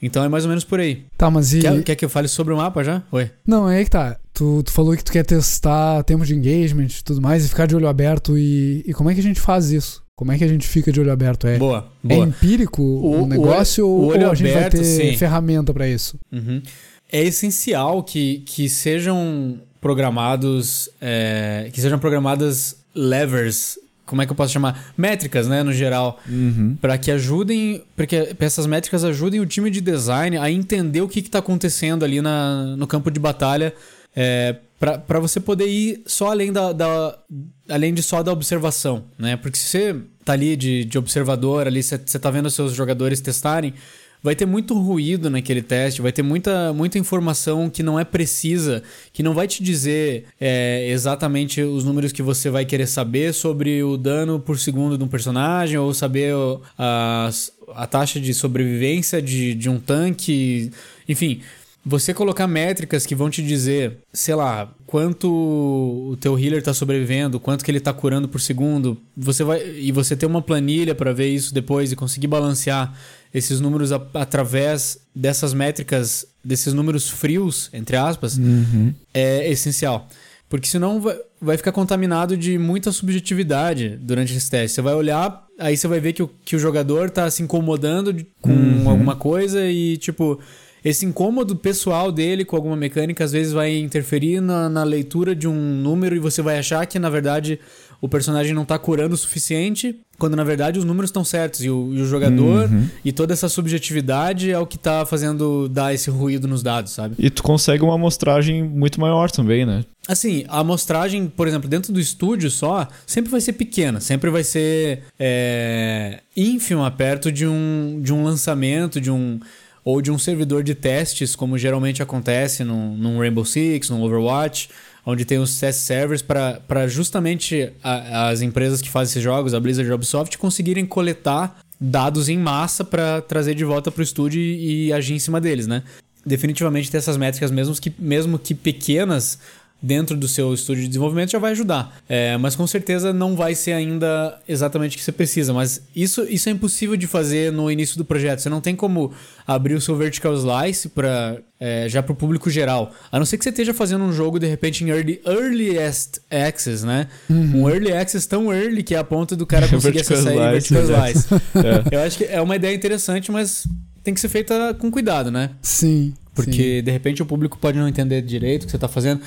Então é mais ou menos por aí. Tá, mas e... Quer, quer que eu fale sobre o mapa já? Oi. Não, é aí que tá. Tu, tu falou que tu quer testar tempo de engagement e tudo mais e ficar de olho aberto. E, e como é que a gente faz isso? Como é que a gente fica de olho aberto? É, boa, é boa. é empírico o, o negócio o, o ou a gente aberto, vai ter sim. ferramenta para isso? Uhum é essencial que, que sejam programados, é, que sejam programadas levers, como é que eu posso chamar? Métricas, né, no geral, uhum. para que ajudem, para que essas métricas ajudem o time de design a entender o que está acontecendo ali na, no campo de batalha, é, para você poder ir só além da, da, além de só da observação, né? Porque se você tá ali de, de observador, ali você, tá vendo os seus jogadores testarem, vai ter muito ruído naquele teste, vai ter muita, muita informação que não é precisa, que não vai te dizer é, exatamente os números que você vai querer saber sobre o dano por segundo de um personagem, ou saber a, a taxa de sobrevivência de, de um tanque, enfim. Você colocar métricas que vão te dizer, sei lá, quanto o teu healer está sobrevivendo, quanto que ele está curando por segundo, você vai e você ter uma planilha para ver isso depois e conseguir balancear esses números a, através dessas métricas, desses números frios, entre aspas, uhum. é essencial. Porque senão vai, vai ficar contaminado de muita subjetividade durante esse teste. Você vai olhar, aí você vai ver que o, que o jogador está se incomodando com uhum. alguma coisa e, tipo, esse incômodo pessoal dele com alguma mecânica às vezes vai interferir na, na leitura de um número e você vai achar que, na verdade, o personagem não tá curando o suficiente, quando na verdade os números estão certos e o, e o jogador uhum. e toda essa subjetividade é o que tá fazendo dar esse ruído nos dados, sabe? E tu consegue uma amostragem muito maior também, né? Assim, a amostragem, por exemplo, dentro do estúdio só, sempre vai ser pequena, sempre vai ser é, ínfima perto de um, de um lançamento, de um ou de um servidor de testes, como geralmente acontece num, num Rainbow Six, num Overwatch, onde tem os test servers para justamente a, as empresas que fazem esses jogos, a Blizzard e a Ubisoft, conseguirem coletar dados em massa para trazer de volta para o estúdio e, e, agir em cima deles, né? Definitivamente ter essas métricas, mesmo que, mesmo que pequenas, dentro do seu estúdio de desenvolvimento já vai ajudar. É, mas com certeza não vai ser ainda exatamente o que você precisa. Mas isso, isso é impossível de fazer no início do projeto. Você não tem como abrir o seu vertical slice para é, já para o público geral. A não ser que você esteja fazendo um jogo de repente em early, earliest access, né? Uhum. Um early access tão early que é a ponto do cara (laughs) conseguir acessar em vertical slice. (laughs) é. Eu acho que é uma ideia interessante, mas tem que ser feita com cuidado, né? Sim. Porque sim. de repente o público pode não entender direito o que você está fazendo.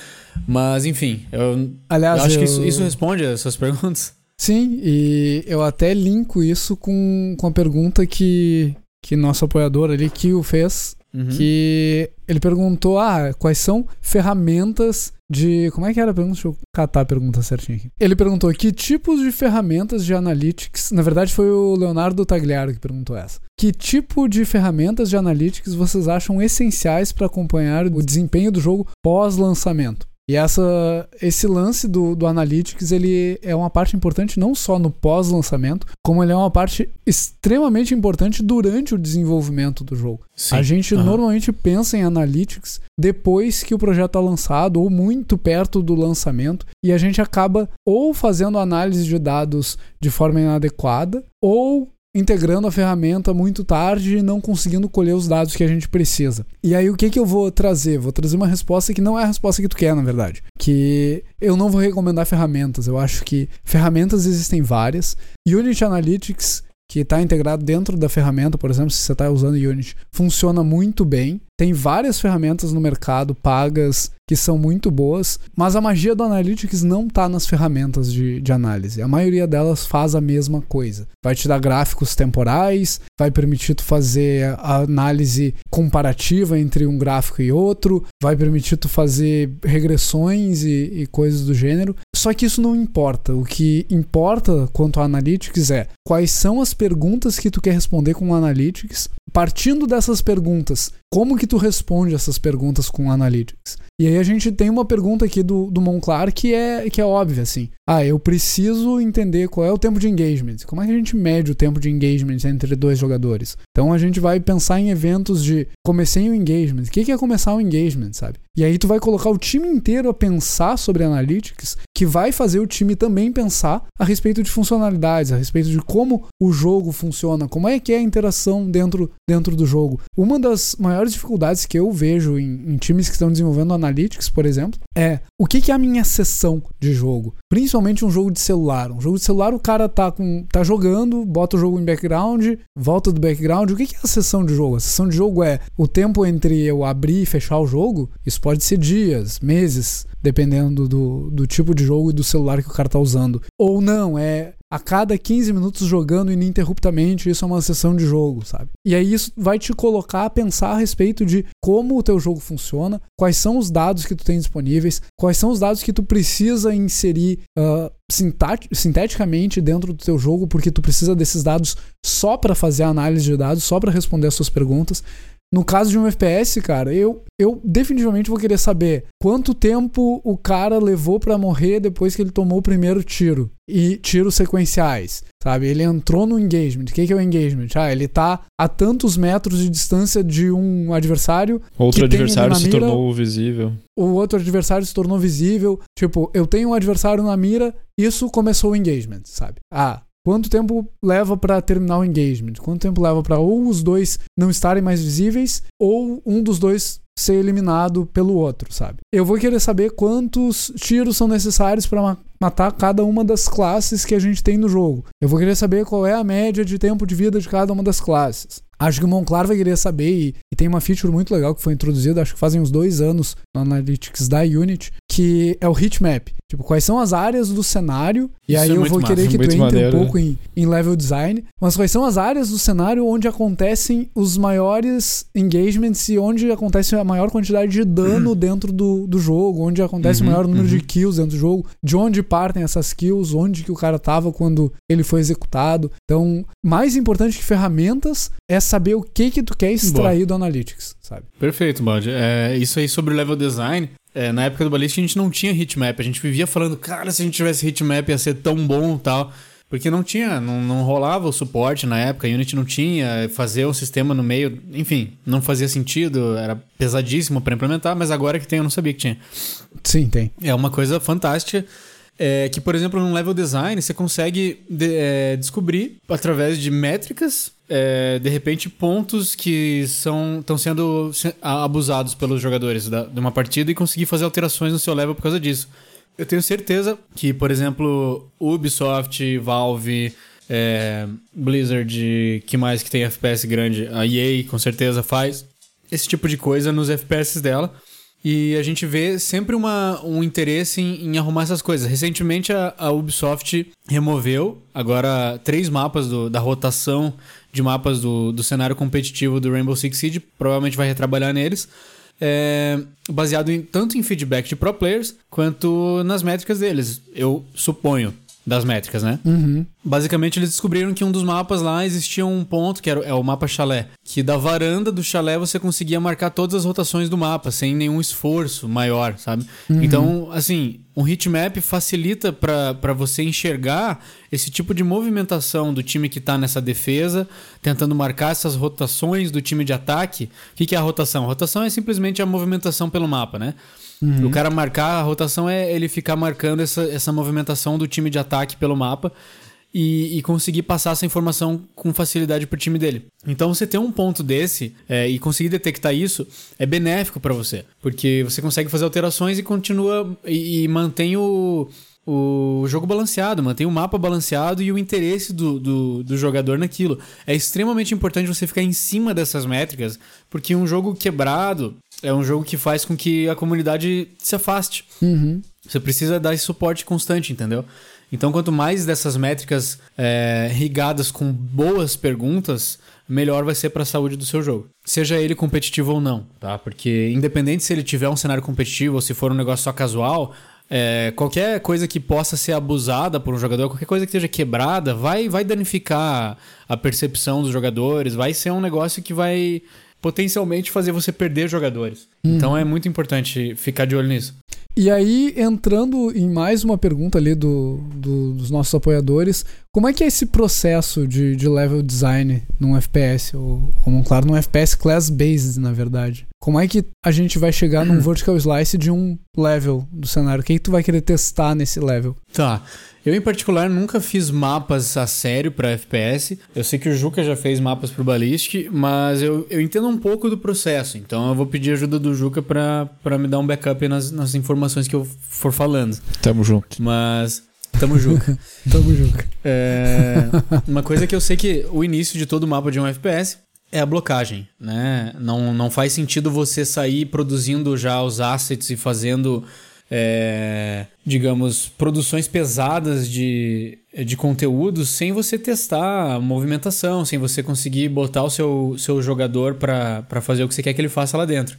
Mas enfim, eu, Aliás, eu acho eu... que isso, isso responde as suas perguntas. Sim, e eu até linko isso com, com a pergunta que, que nosso apoiador ali, Kio, fez Uhum. que ele perguntou, ah, quais são ferramentas de... Como é que era a pergunta? Deixa eu catar a pergunta certinho aqui. Ele perguntou que tipos de ferramentas de analytics... Na verdade, foi o Leonardo Tagliaro que perguntou essa. Que tipo de ferramentas de analytics vocês acham essenciais para acompanhar o desempenho do jogo pós-lançamento? E essa, esse lance do, do Analytics ele é uma parte importante não só no pós-lançamento, como ele é uma parte extremamente importante durante o desenvolvimento do jogo. Sim. A gente Aham. normalmente pensa em Analytics depois que o projeto está lançado ou muito perto do lançamento e a gente acaba ou fazendo análise de dados de forma inadequada ou integrando a ferramenta muito tarde e não conseguindo colher os dados que a gente precisa. E aí o que que eu vou trazer? Vou trazer uma resposta que não é a resposta que tu quer, na verdade. Que eu não vou recomendar ferramentas. Eu acho que ferramentas existem várias. Unity Analytics que está integrado dentro da ferramenta, por exemplo, se você está usando Unity, funciona muito bem. Tem várias ferramentas no mercado pagas que são muito boas, mas a magia do Analytics não está nas ferramentas de, de análise. A maioria delas faz a mesma coisa. Vai te dar gráficos temporais, vai permitir tu fazer a análise comparativa entre um gráfico e outro, vai permitir tu fazer regressões e, e coisas do gênero. Só que isso não importa. O que importa quanto a Analytics é quais são as perguntas que tu quer responder com o Analytics. Partindo dessas perguntas, como que tu responde essas perguntas com Analytics? E aí a gente tem uma pergunta aqui do, do Monclar que é, que é óbvia, assim. Ah, eu preciso entender qual é o tempo de engagement. Como é que a gente mede o tempo de engagement entre dois jogadores? Então a gente vai pensar em eventos de comecei o engagement. O que é começar o engagement, sabe? E aí tu vai colocar o time inteiro a pensar sobre analytics, que vai fazer o time também pensar a respeito de funcionalidades, a respeito de como o jogo funciona, como é que é a interação dentro, dentro do jogo. Uma das maiores dificuldades que eu vejo em, em times que estão desenvolvendo analytics, por exemplo, é o que, que é a minha sessão de jogo. Principalmente um jogo de celular. Um jogo de celular, o cara tá, com, tá jogando, bota o jogo em background, volta do background. O que, que é a sessão de jogo? A sessão de jogo é o tempo entre eu abrir e fechar o jogo. Isso pode ser dias, meses, dependendo do, do tipo de jogo e do celular que o cara tá usando. Ou não, é a cada 15 minutos jogando ininterruptamente, isso é uma sessão de jogo, sabe? E aí isso vai te colocar a pensar a respeito de como o teu jogo funciona, quais são os dados que tu tem disponíveis, quais são os dados que tu precisa inserir uh, sinteticamente dentro do teu jogo, porque tu precisa desses dados só para fazer a análise de dados, só para responder as suas perguntas. No caso de um FPS, cara, eu, eu definitivamente vou querer saber quanto tempo o cara levou pra morrer depois que ele tomou o primeiro tiro. E tiros sequenciais, sabe? Ele entrou no engagement. O que que é o engagement? Ah, ele tá a tantos metros de distância de um adversário. Outro adversário se mira, tornou visível. O outro adversário se tornou visível. Tipo, eu tenho um adversário na mira, isso começou o engagement, sabe? Ah, Quanto tempo leva pra terminar o engagement? Quanto tempo leva pra ou os dois não estarem mais visíveis ou um dos dois ser eliminado pelo outro, sabe? Eu vou querer saber quantos tiros são necessários pra ma- matar cada uma das classes que a gente tem no jogo. Eu vou querer saber qual é a média de tempo de vida de cada uma das classes. Acho que o Monclar vai querer saber e, e tem uma feature muito legal que foi introduzida, acho que fazem uns dois anos no Analytics da Unity, que é o heatmap. Tipo, quais são as áreas do cenário? E Isso aí é eu vou massa, querer que tu entre maneiro, um pouco em, em level design. Mas quais são as áreas do cenário onde acontecem os maiores engagements e onde acontece a maior quantidade de dano dentro do, do jogo, onde acontece Uhum, o maior número uhum. de kills dentro do jogo, de onde partem essas kills, onde que o cara tava quando ele foi executado. Então, mais importante que ferramentas é saber o que que tu quer extrair do Analytics, sabe? Perfeito, Bud. É, isso aí sobre o level design. é, na época do Ballistic a gente não tinha hitmap. A gente vivia falando, cara, se a gente tivesse hitmap ia ser tão bom e tal. Porque não tinha, não, não rolava o suporte na época, a Unity não tinha, fazer um sistema no meio, enfim, não fazia sentido, era pesadíssimo para implementar, mas agora que tem eu não sabia que tinha. Sim, tem. É uma coisa fantástica. é, que, por exemplo, no level design você consegue de- é, descobrir através de métricas, é, de repente, pontos que são estão sendo abusados pelos jogadores da- de uma partida e conseguir fazer alterações no seu level por causa disso. Eu tenho certeza que, por exemplo, Ubisoft, Valve, é, Blizzard, que mais que tem FPS grande, a EA com certeza faz esse tipo de coisa nos FPS dela. E a gente vê sempre uma, um interesse em, em arrumar essas coisas. Recentemente a, a, Ubisoft removeu agora três mapas do, da rotação de mapas do, do cenário competitivo do Rainbow Six Siege. Provavelmente vai retrabalhar neles. É, baseado em, tanto em feedback de pro players quanto nas métricas deles, eu suponho das métricas, né? Uhum. Basicamente, eles descobriram que um dos mapas lá existia um ponto, que era, é o mapa chalé, que da varanda do chalé você conseguia marcar todas as rotações do mapa, sem nenhum esforço maior, sabe? Uhum. Então, assim, um heatmap facilita para você enxergar esse tipo de movimentação do time que tá nessa defesa, tentando marcar essas rotações do time de ataque. O que, que é a rotação? A rotação é simplesmente a movimentação pelo mapa, né? Uhum. O cara marcar a rotação é ele ficar marcando essa, essa movimentação do time de ataque pelo mapa e, e conseguir passar essa informação com facilidade pro time dele. Então você ter um ponto desse é, e conseguir detectar isso é benéfico para você, porque você consegue fazer alterações e continua e, e mantém o o jogo balanceado, mantém o mapa balanceado e o interesse do, do, do, jogador naquilo. É extremamente importante você ficar em cima dessas métricas, porque um jogo quebrado é um jogo que faz com que a comunidade se afaste. Uhum. Você precisa dar esse suporte constante, entendeu? Então, quanto mais dessas métricas é, rigadas com boas perguntas, melhor vai ser para a saúde do seu jogo. Seja ele competitivo ou não, tá? Porque independente se ele tiver um cenário competitivo ou se for um negócio só casual, é, qualquer coisa que possa ser abusada por um jogador, qualquer coisa que esteja quebrada, vai, vai danificar a percepção dos jogadores, vai ser um negócio que vai potencialmente fazer você perder jogadores. Então é muito importante ficar de olho nisso. E aí, entrando em mais uma pergunta ali do, do, dos nossos apoiadores, como é que é esse processo de, de level design num FPS? Ou, ou, claro, num FPS class-based, na verdade. Como é que a gente vai chegar num (clears throat) vertical slice de um level do cenário? O que, é que tu vai querer testar nesse level? Tá. Eu, em particular, nunca fiz mapas a sério para FPS. Eu sei que o Juca já fez mapas pro Ballistic, mas eu, eu entendo um pouco do processo. Então eu vou pedir ajuda do Juca para me dar um backup nas, nas informações que eu for falando. Tamo junto. Mas. Tamo Juca. (laughs) Tamo Juca. É, uma coisa que eu sei que o início de todo mapa de um FPS é a blocagem, né? Não, não faz sentido você sair produzindo já os assets e fazendo é, digamos, produções pesadas de, de conteúdo sem você testar movimentação, sem você conseguir botar o seu, seu jogador para fazer o que você quer que ele faça lá dentro.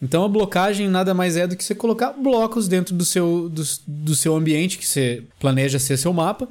Então a blocagem nada mais é do que você colocar blocos dentro do seu, do, do seu ambiente que você planeja ser seu mapa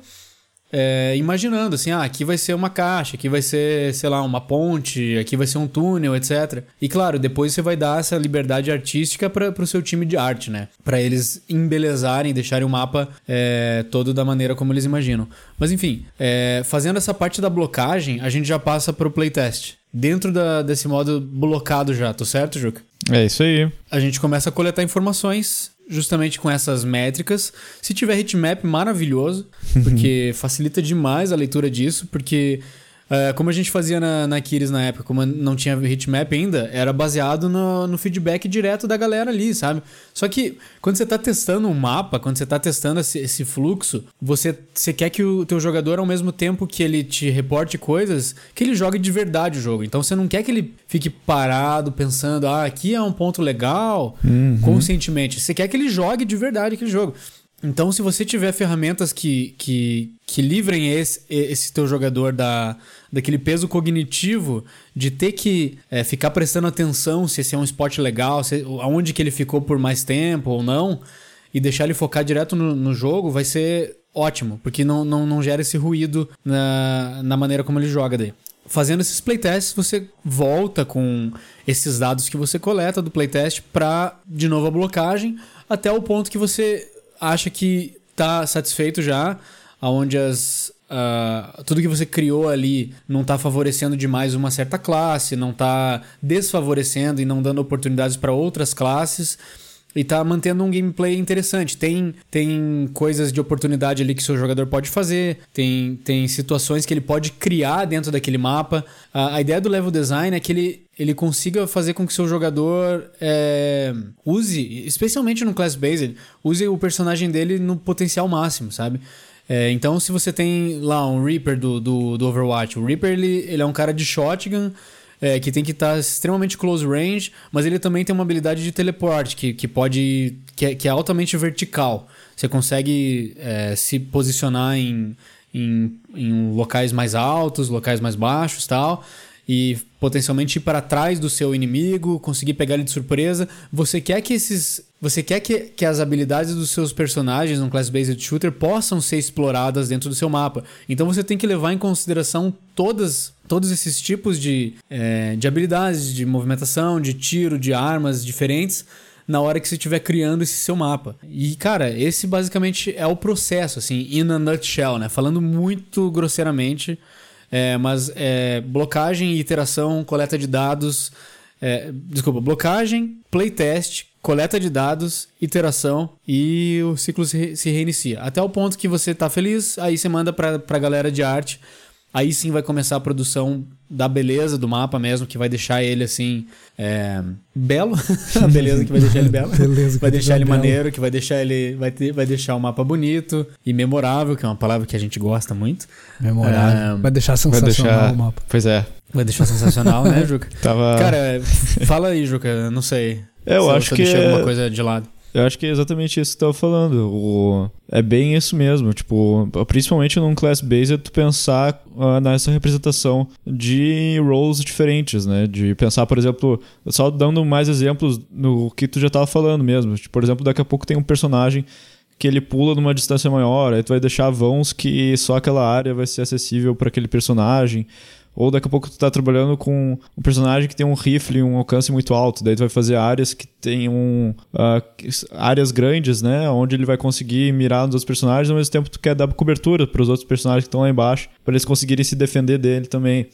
é, imaginando assim, ah, aqui vai ser uma caixa, aqui vai ser, sei lá, uma ponte, aqui vai ser um túnel, etc. E claro, depois você vai dar essa liberdade artística para o seu time de arte, né? Para eles embelezarem, deixarem o mapa é, todo da maneira como eles imaginam. Mas enfim, é, fazendo essa parte da blocagem, a gente já passa para o playtest. Dentro da, desse modo blocado já, tô certo, Juca? É isso aí. A gente começa a coletar informações justamente com essas métricas. Se tiver hitmap, maravilhoso, porque (laughs) facilita demais a leitura disso, porque Uh, como a gente fazia na, na Kiris na época, como não tinha hitmap ainda, era baseado no, no, feedback direto da galera ali, sabe? Só que quando você está testando um mapa, quando você está testando esse, esse, fluxo, você, você quer que o teu jogador, ao mesmo tempo que ele te reporte coisas, que ele jogue de verdade o jogo. Então você não quer que ele fique parado pensando, ah, aqui é um ponto legal, uhum. conscientemente. Você quer que ele jogue de verdade aquele jogo. Então, se você tiver ferramentas que, que, que livrem esse, esse teu jogador da, daquele peso cognitivo de ter que é, ficar prestando atenção se esse é um spot legal, se, aonde que ele ficou por mais tempo ou não, e deixar ele focar direto no, no jogo, vai ser ótimo, porque não, não, não gera esse ruído na, na maneira como ele joga daí. Fazendo esses playtests, você volta com esses dados que você coleta do playtest para, de novo, a blocagem, até o ponto que você acha que tá satisfeito já, aonde as Uh, tudo que você criou ali não está favorecendo demais uma certa classe, não está desfavorecendo e não dando oportunidades para outras classes e tá mantendo um gameplay interessante. Tem, tem coisas de oportunidade ali que seu jogador pode fazer, tem, tem situações que ele pode criar dentro daquele mapa. A, a ideia do level design é que ele, ele consiga fazer com que seu jogador é, use, especialmente no Class Based, use o personagem dele no potencial máximo, sabe? É, então, se você tem lá um Reaper do, do, do Overwatch, o Reaper ele, ele é um cara de shotgun, é, que tem que estar extremamente close range, mas ele também tem uma habilidade de teleporte, que, que pode. Que é, que é altamente vertical. Você consegue é, se posicionar em, em, em locais mais altos, locais mais baixos tal e potencialmente ir para trás do seu inimigo, conseguir pegar ele de surpresa. Você quer que esses. Você quer que, que as habilidades dos seus personagens no Class-Based Shooter possam ser exploradas dentro do seu mapa. Então você tem que levar em consideração todas, todos esses tipos de, é, de habilidades, de movimentação, de tiro, de armas diferentes na hora que você estiver criando esse seu mapa. E, cara, esse basicamente é o processo, assim, in a nutshell, né? Falando muito grosseiramente. É, mas é, blocagem, iteração, coleta de dados. É, desculpa, blocagem, playtest, coleta de dados, iteração e o ciclo se, se reinicia. Até o ponto que você está feliz, aí você manda para a galera de arte. Aí sim vai começar a produção da beleza do mapa mesmo, que vai deixar ele assim. É, belo. (laughs) a beleza que vai deixar ele belo. (laughs) beleza vai deixar ele belo. maneiro, que vai deixar ele. Vai, ter, vai deixar o mapa bonito e memorável, que é uma palavra que a gente gosta muito. Memorável. É, vai deixar sensacional vai deixar, o mapa. Pois é. Vai deixar sensacional, né, (laughs) Juca? Tava... Cara, fala aí, Juca, não sei. Eu acho que. Deixei alguma coisa de lado. Eu acho que é exatamente isso que tu tava falando. O... É bem isso mesmo. Tipo, principalmente num class based, tu pensar uh, nessa representação de roles diferentes, né? De pensar, por exemplo, só dando mais exemplos no que tu já tava falando mesmo. Tipo, por exemplo, daqui a pouco tem um personagem que ele pula numa distância maior, aí tu vai deixar vãos que só aquela área vai ser acessível para aquele personagem. Ou daqui a pouco tu tá trabalhando com um personagem que tem um rifle um alcance muito alto. Daí tu vai fazer áreas que tem um. Uh, áreas grandes, né? Onde ele vai conseguir mirar nos outros personagens, ao mesmo tempo tu quer dar cobertura para os outros personagens que estão lá embaixo, para eles conseguirem se defender dele também.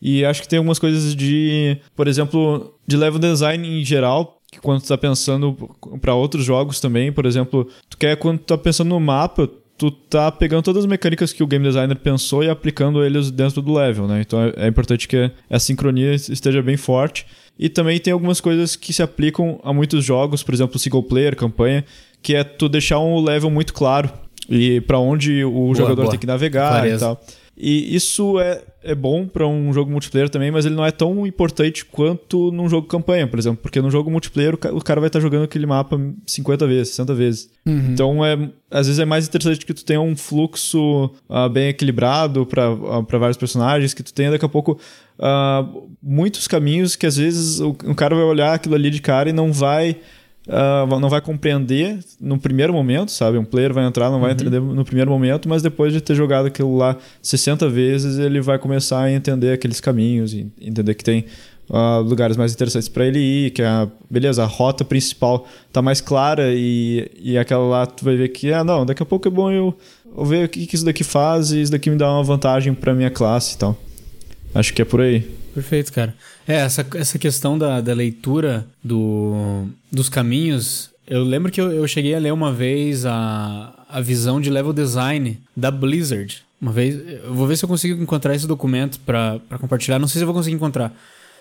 E acho que tem algumas coisas de, por exemplo, de level design em geral, que quando tu tá pensando para outros jogos também, por exemplo, tu quer quando tu tá pensando no mapa, tu tá pegando todas as mecânicas que o game designer pensou e aplicando eles dentro do level, né? Então é, é importante que a sincronia esteja bem forte. E também tem algumas coisas que se aplicam a muitos jogos, por exemplo, single player, campanha, que é tu deixar um level muito claro e para onde o boa, jogador boa. tem que navegar Clareza. e tal. E isso é, é bom para um jogo multiplayer também, mas ele não é tão importante quanto num jogo campanha, por exemplo. Porque no jogo multiplayer o cara vai estar tá jogando aquele mapa 50 vezes, 60 vezes. Uhum. Então, é, às vezes é mais interessante que tu tenha um fluxo uh, bem equilibrado para uh, ah, vários personagens, que tu tenha daqui a pouco uh, muitos caminhos que às vezes o, o cara vai olhar aquilo ali de cara e não vai uh, não vai compreender no primeiro momento, sabe? Um player vai entrar, não vai uhum. entender no primeiro momento, mas depois de ter jogado aquilo lá 60 vezes, ele vai começar a entender aqueles caminhos entender que tem uh, lugares mais interessantes para ele ir, que a beleza, a rota principal tá mais clara e, e aquela lá tu vai ver que ah, não, daqui a pouco é bom eu, eu ver o que, que isso daqui faz e isso daqui me dá uma vantagem para minha classe e tal. Acho que é por aí. Perfeito, cara. É, essa, essa questão da, da leitura do, dos caminhos. Eu lembro que eu, eu cheguei a ler uma vez a, a visão de level design da Blizzard. Uma vez. Eu vou ver se eu consigo encontrar esse documento para compartilhar. Não sei se eu vou conseguir encontrar.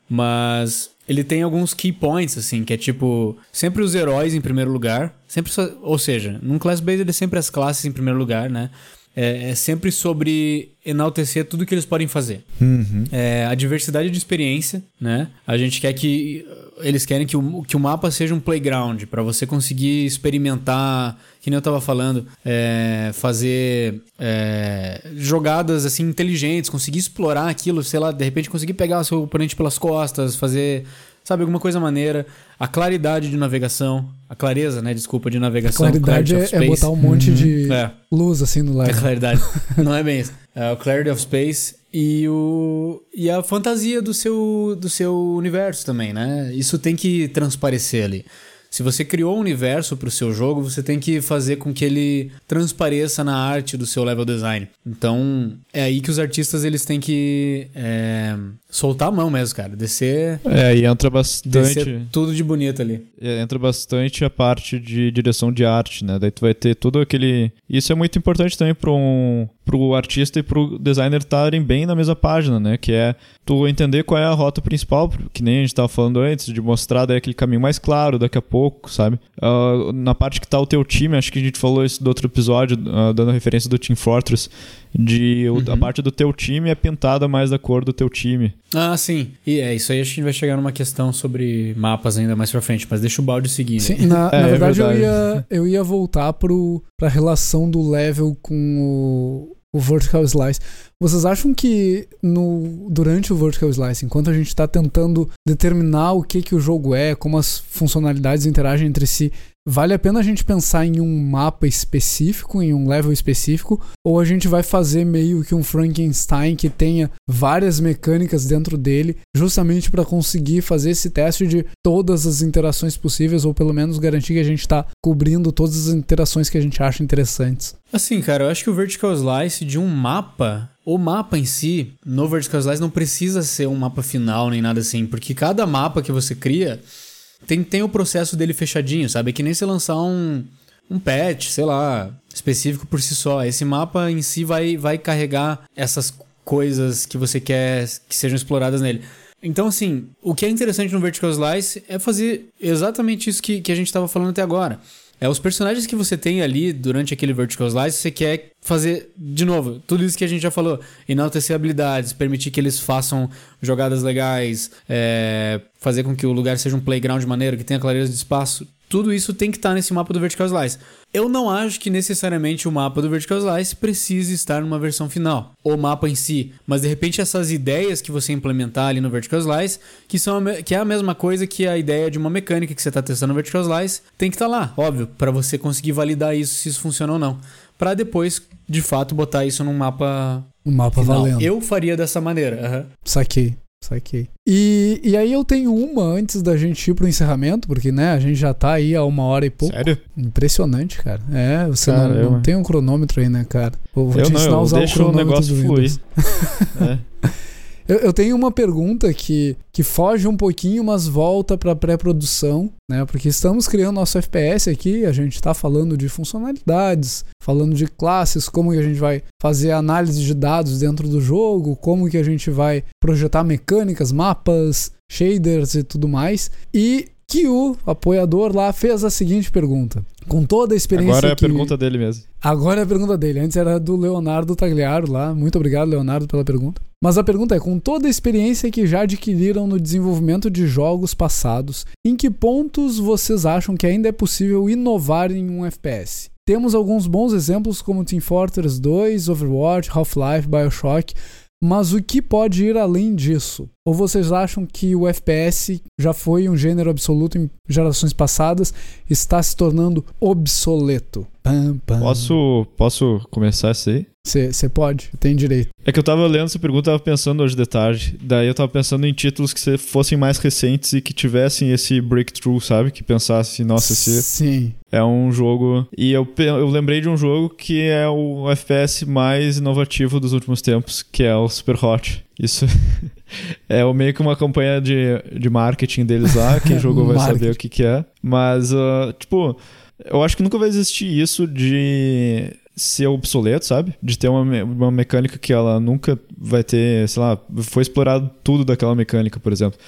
Mas ele tem alguns key points, assim, que é tipo, sempre os heróis em primeiro lugar. Sempre, ou seja, num class-based é sempre as classes em primeiro lugar, né? É, é, sempre sobre enaltecer tudo que eles podem fazer. Uhum. É, a diversidade de experiência, né? A gente quer que. Eles querem que o, que o mapa seja um playground para você conseguir experimentar, que nem eu tava falando, é, fazer é, jogadas assim inteligentes, conseguir explorar aquilo, sei lá, de repente conseguir pegar o seu oponente pelas costas, fazer sabe, alguma coisa maneira. A claridade de navegação, a clareza, né, desculpa, de navegação. A claridade é, é, botar um monte uhum. de é. luz assim no lado. A claridade. (laughs) Não é bem isso. É o clarity of space e, o, e a fantasia do seu, do seu universo também, né? Isso tem que transparecer ali. Se você criou um universo para o seu jogo, você tem que fazer com que ele transpareça na arte do seu level design. Então, é aí que os artistas eles têm que é, soltar a mão mesmo, cara. Descer. É, e entra bastante. Descer tudo de bonito ali. É, entra bastante a parte de direção de arte, né? Daí tu vai ter todo aquele. Isso é muito importante também para um pro artista e pro designer estarem bem na mesma página, né? Que é tu entender qual é a rota principal, que nem a gente estava falando antes, de mostrar daí aquele caminho mais claro daqui a pouco pouco, sabe? Uh, na parte que tá o teu time, acho que a gente falou isso do outro episódio, uh, dando referência do Team Fortress, de uhum. a parte do teu time é pintada mais da cor do teu time. Ah, sim. E é isso aí, acho que a gente vai chegar numa questão sobre mapas ainda mais pra frente, mas deixa o balde seguir. Sim, na, (laughs) é, na verdade, é verdade, Eu, ia, eu ia voltar pro, pra relação do level com o o vertical slice. Vocês acham que no, durante o vertical slice, enquanto a gente está tentando determinar o que, que o jogo é, como as funcionalidades interagem entre si, vale a pena a gente pensar em um mapa específico, em um level específico, ou a gente vai fazer meio que um Frankenstein que tenha várias mecânicas dentro dele, justamente para conseguir fazer esse teste de todas as interações possíveis, ou pelo menos garantir que a gente está cobrindo todas as interações que a gente acha interessantes? Assim, cara, eu acho que o Vertical Slice de um mapa o mapa em si, no Vertical Slice, não precisa ser um mapa final nem nada assim, porque cada mapa que você cria tem, tem o processo dele fechadinho, sabe? É que nem se lançar um, um patch, sei lá, específico por si só. Esse mapa em si vai, vai carregar essas coisas que você quer que sejam exploradas nele. Então, assim, o que é interessante no Vertical Slice é fazer exatamente isso que, que a gente estava falando até agora. É os personagens que você tem ali durante aquele Vertical Slice, você quer fazer, de novo, tudo isso que a gente já falou. Enaltecer habilidades, permitir que eles façam jogadas legais, é, fazer com que o lugar seja um playground maneiro, que tenha clareza de espaço. Tudo isso tem que estar tá nesse mapa do Vertical Slice. Eu não acho que necessariamente o mapa do Vertical Slice precise estar numa versão final, o mapa em si, mas de repente essas ideias que você implementar ali no Vertical Slice, que, são que é a mesma coisa que a ideia de uma mecânica que você está testando no Vertical Slice, tem que estar tá lá, óbvio, para você conseguir validar isso, se isso funciona ou não. Para depois, de fato, botar isso num mapa. Um mapa final. valendo. Eu faria dessa maneira. Uhum. Saquei. Saquei. E, e aí eu tenho uma antes da gente ir pro encerramento, porque, né, a gente já tá aí há uma hora e pouco. Sério? Impressionante, cara. É, você cara, não, não tem um cronômetro aí, né, cara? Eu vou eu te ensinar não, a usar o cronômetro o negócio do fluir. é. (laughs) Eu, eu, tenho uma pergunta que, que foge um pouquinho, mas volta para pré-produção, né? Porque estamos criando nosso FPS aqui, a gente está falando de funcionalidades, falando de classes, como que a gente vai fazer análise de dados dentro do jogo, como que a gente vai projetar mecânicas, mapas, shaders e tudo mais. E que o apoiador lá fez a seguinte pergunta. Com toda a experiência. Agora é a que... pergunta dele mesmo. Agora é a pergunta dele. Antes era do Leonardo Tagliaro lá. Muito obrigado, Leonardo, pela pergunta. Mas a pergunta é: com toda a experiência que já adquiriram no desenvolvimento de jogos passados, em que pontos vocês acham que ainda é possível inovar em um FPS? Temos alguns bons exemplos como Team Fortress 2, Overwatch, Half-Life, BioShock, mas o que pode ir além disso? Ou vocês acham que o FPS já foi um gênero absoluto em gerações passadas, está se tornando obsoleto? Pam, pam. Posso, posso começar essa aí? Você pode, tem direito. É que eu tava lendo essa pergunta, tava pensando hoje de tarde. Daí eu tava pensando em títulos que fossem mais recentes e que tivessem esse breakthrough, sabe? Que pensasse, nossa, esse Sim. é um jogo. E eu, eu lembrei de um jogo que é o FPS mais inovativo dos últimos tempos, que é o Super Hot. Isso (laughs) é meio que uma campanha de, de marketing deles lá. Quem (laughs) jogou vai saber o que, que é. Mas, uh, tipo, eu acho que nunca vai existir isso de ser obsoleto, sabe? De ter uma, uma mecânica que ela nunca vai ter, sei lá, foi explorado tudo daquela mecânica, por exemplo.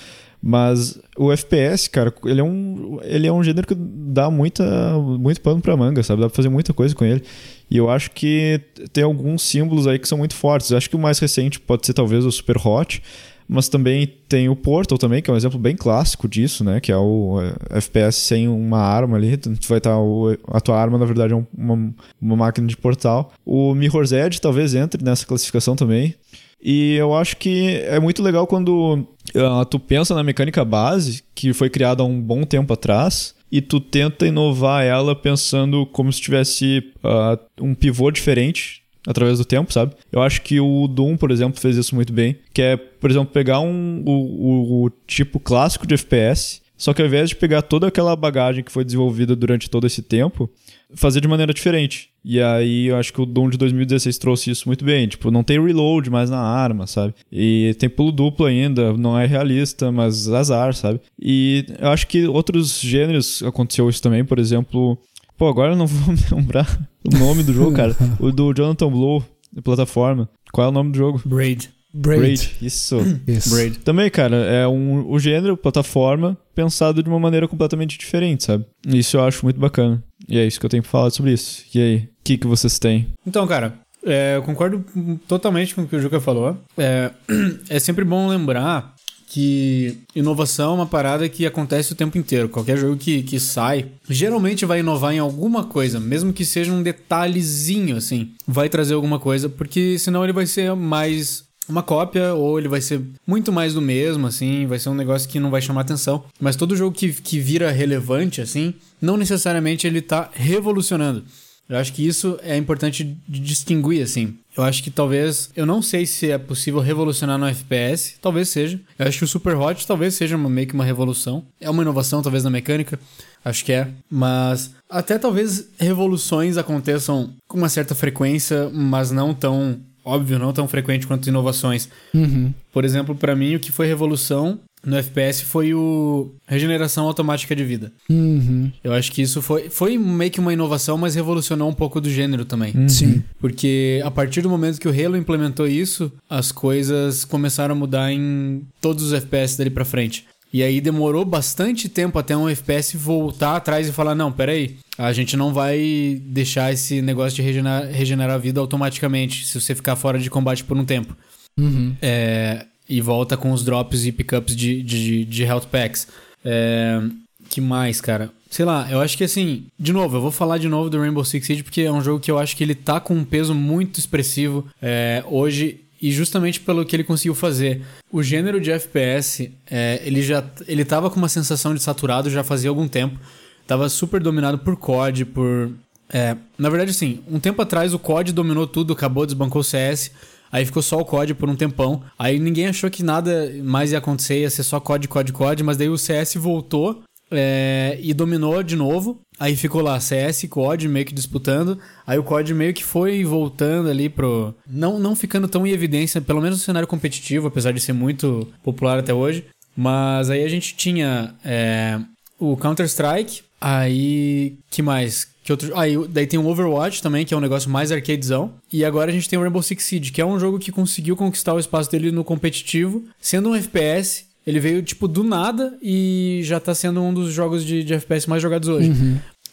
Mas o FPS, cara, ele é um, ele é um gênero que dá muita, muito pano pra manga, sabe? Dá pra fazer muita coisa com ele. E eu acho que tem alguns símbolos aí que são muito fortes. Eu acho que o mais recente pode ser talvez o Super Hot, mas também tem o Portal também, que é um exemplo bem clássico disso, né? Que é o é, FPS sem uma arma ali. Tu vai estar o, a tua arma, na verdade, é uma, uma máquina de portal. O Mirror's Edge talvez entre nessa classificação também. E eu acho que é muito legal quando uh, tu pensa na mecânica base, que foi criada há um bom tempo atrás, e tu tenta inovar ela pensando como se tivesse uh, um pivô diferente através do tempo, sabe? Eu acho que o Doom, por exemplo, fez isso muito bem, que é, por exemplo, pegar um, o, o, o tipo clássico de FPS, só que ao invés de pegar toda aquela bagagem que foi desenvolvida durante todo esse tempo, fazer de maneira diferente. E aí eu acho que o Doom de 2016 trouxe isso muito bem. Tipo, não tem reload mais na arma, sabe? E tem pulo duplo ainda, não é realista, mas azar, sabe? E eu acho que outros gêneros aconteceu isso também, por exemplo. Pô, agora eu não vou (laughs) me lembrar o nome do jogo, cara. (laughs) o do Jonathan Blow, de plataforma. Qual é o nome do jogo? Braid. Braid. Braid. Isso. (clears throat) Isso. Braid. Também, cara, é um, o gênero, plataforma, pensado de uma maneira completamente diferente, sabe? Isso eu acho muito bacana. E é isso que eu tenho pra falar sobre isso. E aí, o que, que vocês têm? Então, cara, é, eu concordo totalmente com o que o Juca falou. É, (clears throat) é sempre bom lembrar que inovação é uma parada que acontece o tempo inteiro. Qualquer jogo que, que sai, geralmente vai inovar em alguma coisa, mesmo que seja um detalhezinho, assim. Vai trazer alguma coisa, porque senão ele vai ser mais uma cópia ou ele vai ser muito mais do mesmo, assim, vai ser um negócio que não vai chamar atenção. Mas todo jogo que, que vira relevante, assim, não necessariamente ele tá revolucionando. Eu acho que isso é importante de distinguir, assim. Eu acho que talvez. Eu não sei se é possível revolucionar no FPS. Talvez seja. Eu acho que o Super Hot talvez seja uma, meio que uma revolução. É uma inovação, talvez, na mecânica. Acho que é. Mas até talvez revoluções aconteçam com uma certa frequência, mas não tão. Óbvio, não tão frequente quanto inovações. Uhum. Por exemplo, pra mim, o que foi revolução no FPS foi o regeneração automática de vida. Uhum. Eu acho que isso foi, foi meio que uma inovação, mas revolucionou um pouco do gênero também. Sim. Porque a partir do momento que o Halo implementou isso, as coisas começaram a mudar em todos os FPS dali pra frente. E aí demorou bastante tempo até um FPS voltar atrás e falar: não, peraí, a gente não vai deixar esse negócio de regenerar, regenerar a vida automaticamente se você ficar fora de combate por um tempo. Uhum. É, e volta com os drops e pickups de, de, de health packs. É, que mais, cara? Sei lá, eu acho que assim, de novo, eu vou falar de novo do Rainbow Six Siege porque é um jogo que eu acho que ele tá com um peso muito expressivo é, hoje e justamente pelo que ele conseguiu fazer. O gênero de FPS, é, ele já ele tava com uma sensação de saturado já fazia algum tempo. Tava super dominado por COD, por... É, na verdade, assim, um tempo atrás o COD dominou tudo, acabou, desbancou o CS... Aí ficou só o COD por um tempão. Aí ninguém achou que nada mais ia acontecer, ia ser só COD, COD, COD. Mas daí o CS voltou é, e dominou de novo. Aí ficou lá CS e COD meio que disputando. Aí o COD meio que foi voltando ali pro. Não, não ficando tão em evidência, pelo menos no cenário competitivo, apesar de ser muito popular até hoje. Mas aí a gente tinha é, o Counter-Strike. Aí. Que mais? Que outro... Aí daí tem o Overwatch também, que é um negócio mais arcadezão. E agora a gente tem o Rainbow Six Siege, que é um jogo que conseguiu conquistar o espaço dele no competitivo, sendo um FPS. Ele veio, tipo, do nada e já tá sendo um dos jogos de, de FPS mais jogados hoje.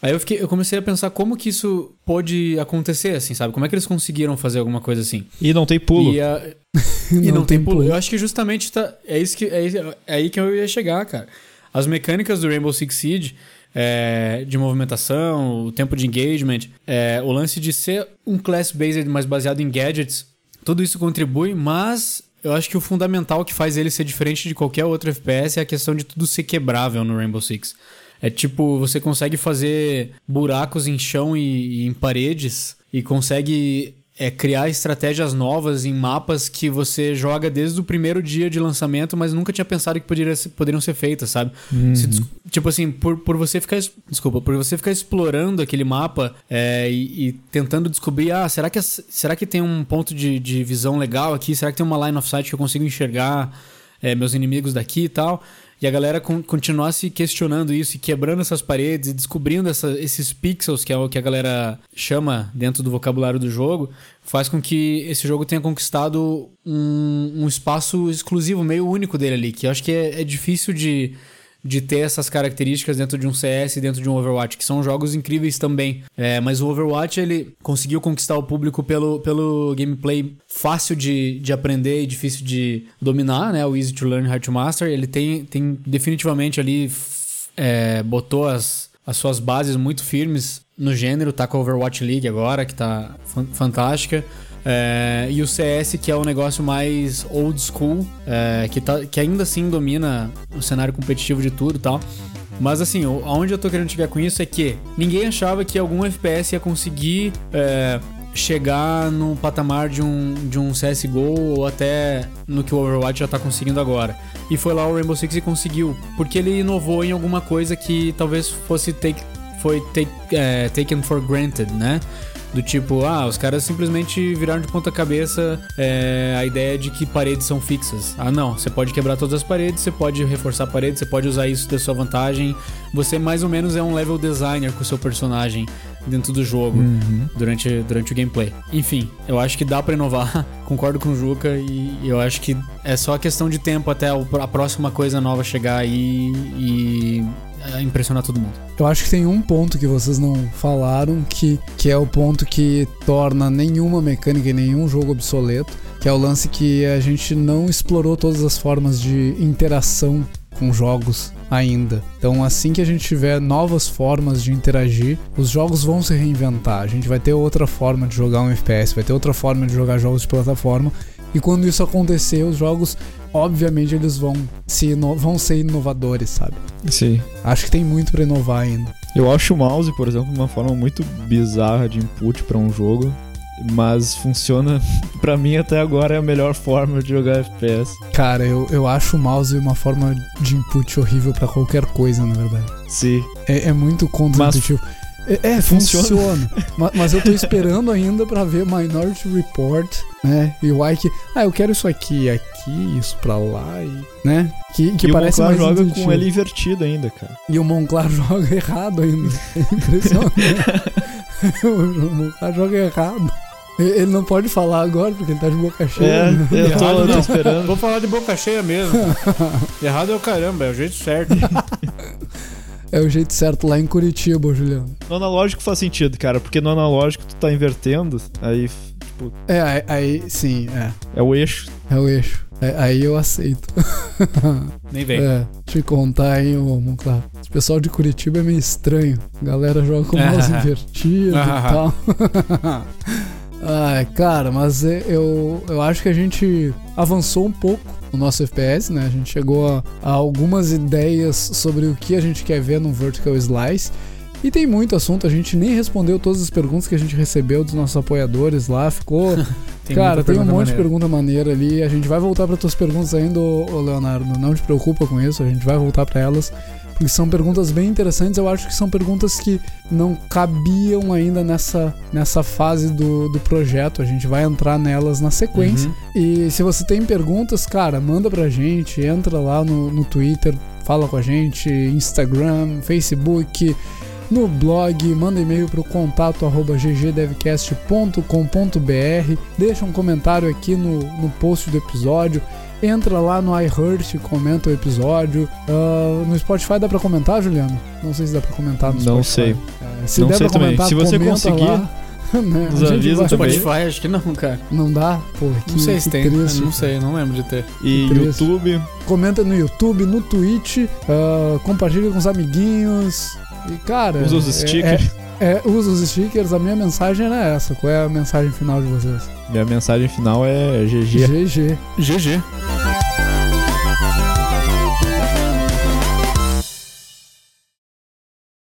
Aí eu, fiquei, eu comecei a pensar como que isso pôde acontecer, assim, sabe? Como é que eles conseguiram fazer alguma coisa assim? E não tem pulo. E, a- (laughs) e não, tem pulo. Eu acho que justamente tá, é, isso que, é, é aí que eu ia chegar, cara. As mecânicas do Rainbow Six Siege, é, de movimentação, o tempo de engagement, é, o lance de ser um class-based, mas baseado em gadgets, tudo isso contribui, mas eu acho que o fundamental que faz ele ser diferente de qualquer outro FPS é a questão de tudo ser quebrável no Rainbow Six. É tipo, você consegue fazer buracos em chão e, e em paredes e consegue é, criar estratégias novas em mapas que você joga desde o primeiro dia de lançamento, mas nunca tinha pensado que poderia poderiam ser feitas, sabe? Se des- tipo assim, por, por você ficar. es- Desculpa, por você ficar explorando aquele mapa é, e, e tentando descobrir, ah, será que, será que tem um ponto de, de visão legal aqui? Será que tem uma line of sight que eu consigo enxergar é, meus inimigos daqui e tal? E a galera con continuar se questionando isso e quebrando essas paredes e descobrindo essa- esses pixels, que é o que a galera chama dentro do vocabulário do jogo, faz com que esse jogo tenha conquistado um, um espaço exclusivo, meio único dele ali, que eu acho que é, é difícil de, de ter essas características dentro de um CS e dentro de um Overwatch, que são jogos incríveis também. É, mas o Overwatch, ele conseguiu conquistar o público pelo, pelo gameplay fácil de, de aprender e difícil de dominar, né? O Easy to Learn, Hard to Master. Ele tem, tem definitivamente ali... é, botou as, as suas bases muito firmes no gênero, tá com a Overwatch League agora, que tá fan- fantástica. É, e o CS, que é o negócio mais old school, é, que, tá, que ainda assim domina o cenário competitivo de tudo e tal. Mas assim, aonde eu tô querendo chegar com isso é que ninguém achava que algum FPS ia conseguir é, chegar no patamar de um, de um CSGO ou até no que o Overwatch já tá conseguindo agora. E foi lá o Rainbow Six e conseguiu, porque ele inovou em alguma coisa que talvez fosse take, foi take, é, taken for granted, né? Do tipo, ah, os caras simplesmente viraram de ponta cabeça é, a ideia de que paredes são fixas. Ah, não, você pode quebrar todas as paredes, você pode reforçar a parede, você pode usar isso da sua vantagem. Você mais ou menos é um level designer com o seu personagem. dentro do jogo Uhum. durante, durante o gameplay. Enfim, eu acho que dá pra inovar, (laughs) concordo com o Juca e eu acho que é só questão de tempo até a próxima coisa nova chegar aí e impressionar todo mundo. Eu acho que tem um ponto que vocês não falaram, que, que é o ponto que torna nenhuma mecânica e nenhum jogo obsoleto, que é o lance que a gente não explorou todas as formas de interação com jogos ainda. Então, assim que a gente tiver novas formas de interagir, os jogos vão se reinventar. A gente vai ter outra forma de jogar um FPS, vai ter outra forma de jogar jogos de plataforma. E quando isso acontecer, os jogos, obviamente, eles vão, se vão ser inovadores, sabe? Sim. Acho que tem muito pra inovar ainda. Eu acho o mouse, por exemplo, uma forma muito bizarra de input pra um jogo, mas funciona, (laughs) pra mim até agora é a melhor forma de jogar FPS. Cara, eu, eu acho o mouse uma forma de input horrível pra qualquer coisa, na verdade. Sim. É, é muito contra-intuitivo. É, é, Funciona. funciona. Ma- mas, eu tô esperando ainda pra ver Minority Report, né? E o Ike, ah, eu quero isso aqui, aqui, isso pra lá, e, né? Que, que e parece o Monclar mais joga intuitivo. com ele invertido ainda, cara. E o Monclar (laughs) joga errado ainda. É impressionante. (laughs) o Monclar joga errado. Ele não pode falar agora porque ele tá de boca cheia. É, né? eu tô, Errado tô esperando. Vou falar de boca cheia mesmo. (laughs) Errado é o caramba, é o jeito certo. É o jeito certo lá em Curitiba, Juliano. No analógico faz sentido, cara, porque no analógico tu tá invertendo, aí, tipo, É, aí, aí- sim, é. é o eixo. É o eixo. É, aí eu aceito. (laughs) Nem vem. É, te contar, hein, ô Monclar. Esse pessoal de Curitiba é meio estranho. A galera joga com (laughs) o mouse invertido e tal. (laughs) Ai, cara, mas eu, eu acho que a gente avançou um pouco no nosso FPS, né? A gente chegou a, a algumas ideias sobre o que a gente quer ver no Vertical Slice. E tem muito assunto, a gente nem respondeu todas as perguntas que a gente recebeu dos nossos apoiadores lá. Ficou (laughs) Tem (laughs) Cara, tem um monte de maneira. pergunta maneira ali. A gente vai voltar para tuas perguntas ainda, ô, ô Leonardo. Não te preocupa com isso, a gente vai voltar para elas. Porque são perguntas bem interessantes. Eu acho que são perguntas que não cabiam ainda nessa, nessa fase do, do projeto. A gente vai entrar nelas na sequência. Uhum. E se você tem perguntas, cara, manda pra gente. Entra lá no, no Twitter, fala com a gente. Instagram, Facebook no blog, manda e-mail para o contato arroba ggdevcast.com.br, deixa um comentário aqui no, no post do episódio, entra lá no iHeart, comenta o episódio. Ah, no Spotify dá para comentar, Juliano? Não sei se dá para comentar no Não Spotify. sei. É, se Não der sei pra também. comentar, Se você conseguir, lá, (laughs) né? nos A gente avisa também. Spotify, acho que não, cara. Não dá? Pô, que, Não sei se tem. triste. não sei, não lembro de ter. E. YouTube, Comenta no YouTube, no Twitch, ah, compartilha com os amiguinhos. E, cara. usa os é- stickers. É, usa os stickers. A minha mensagem era essa. Qual é a mensagem final de vocês? Minha mensagem final é GG. GG. GG.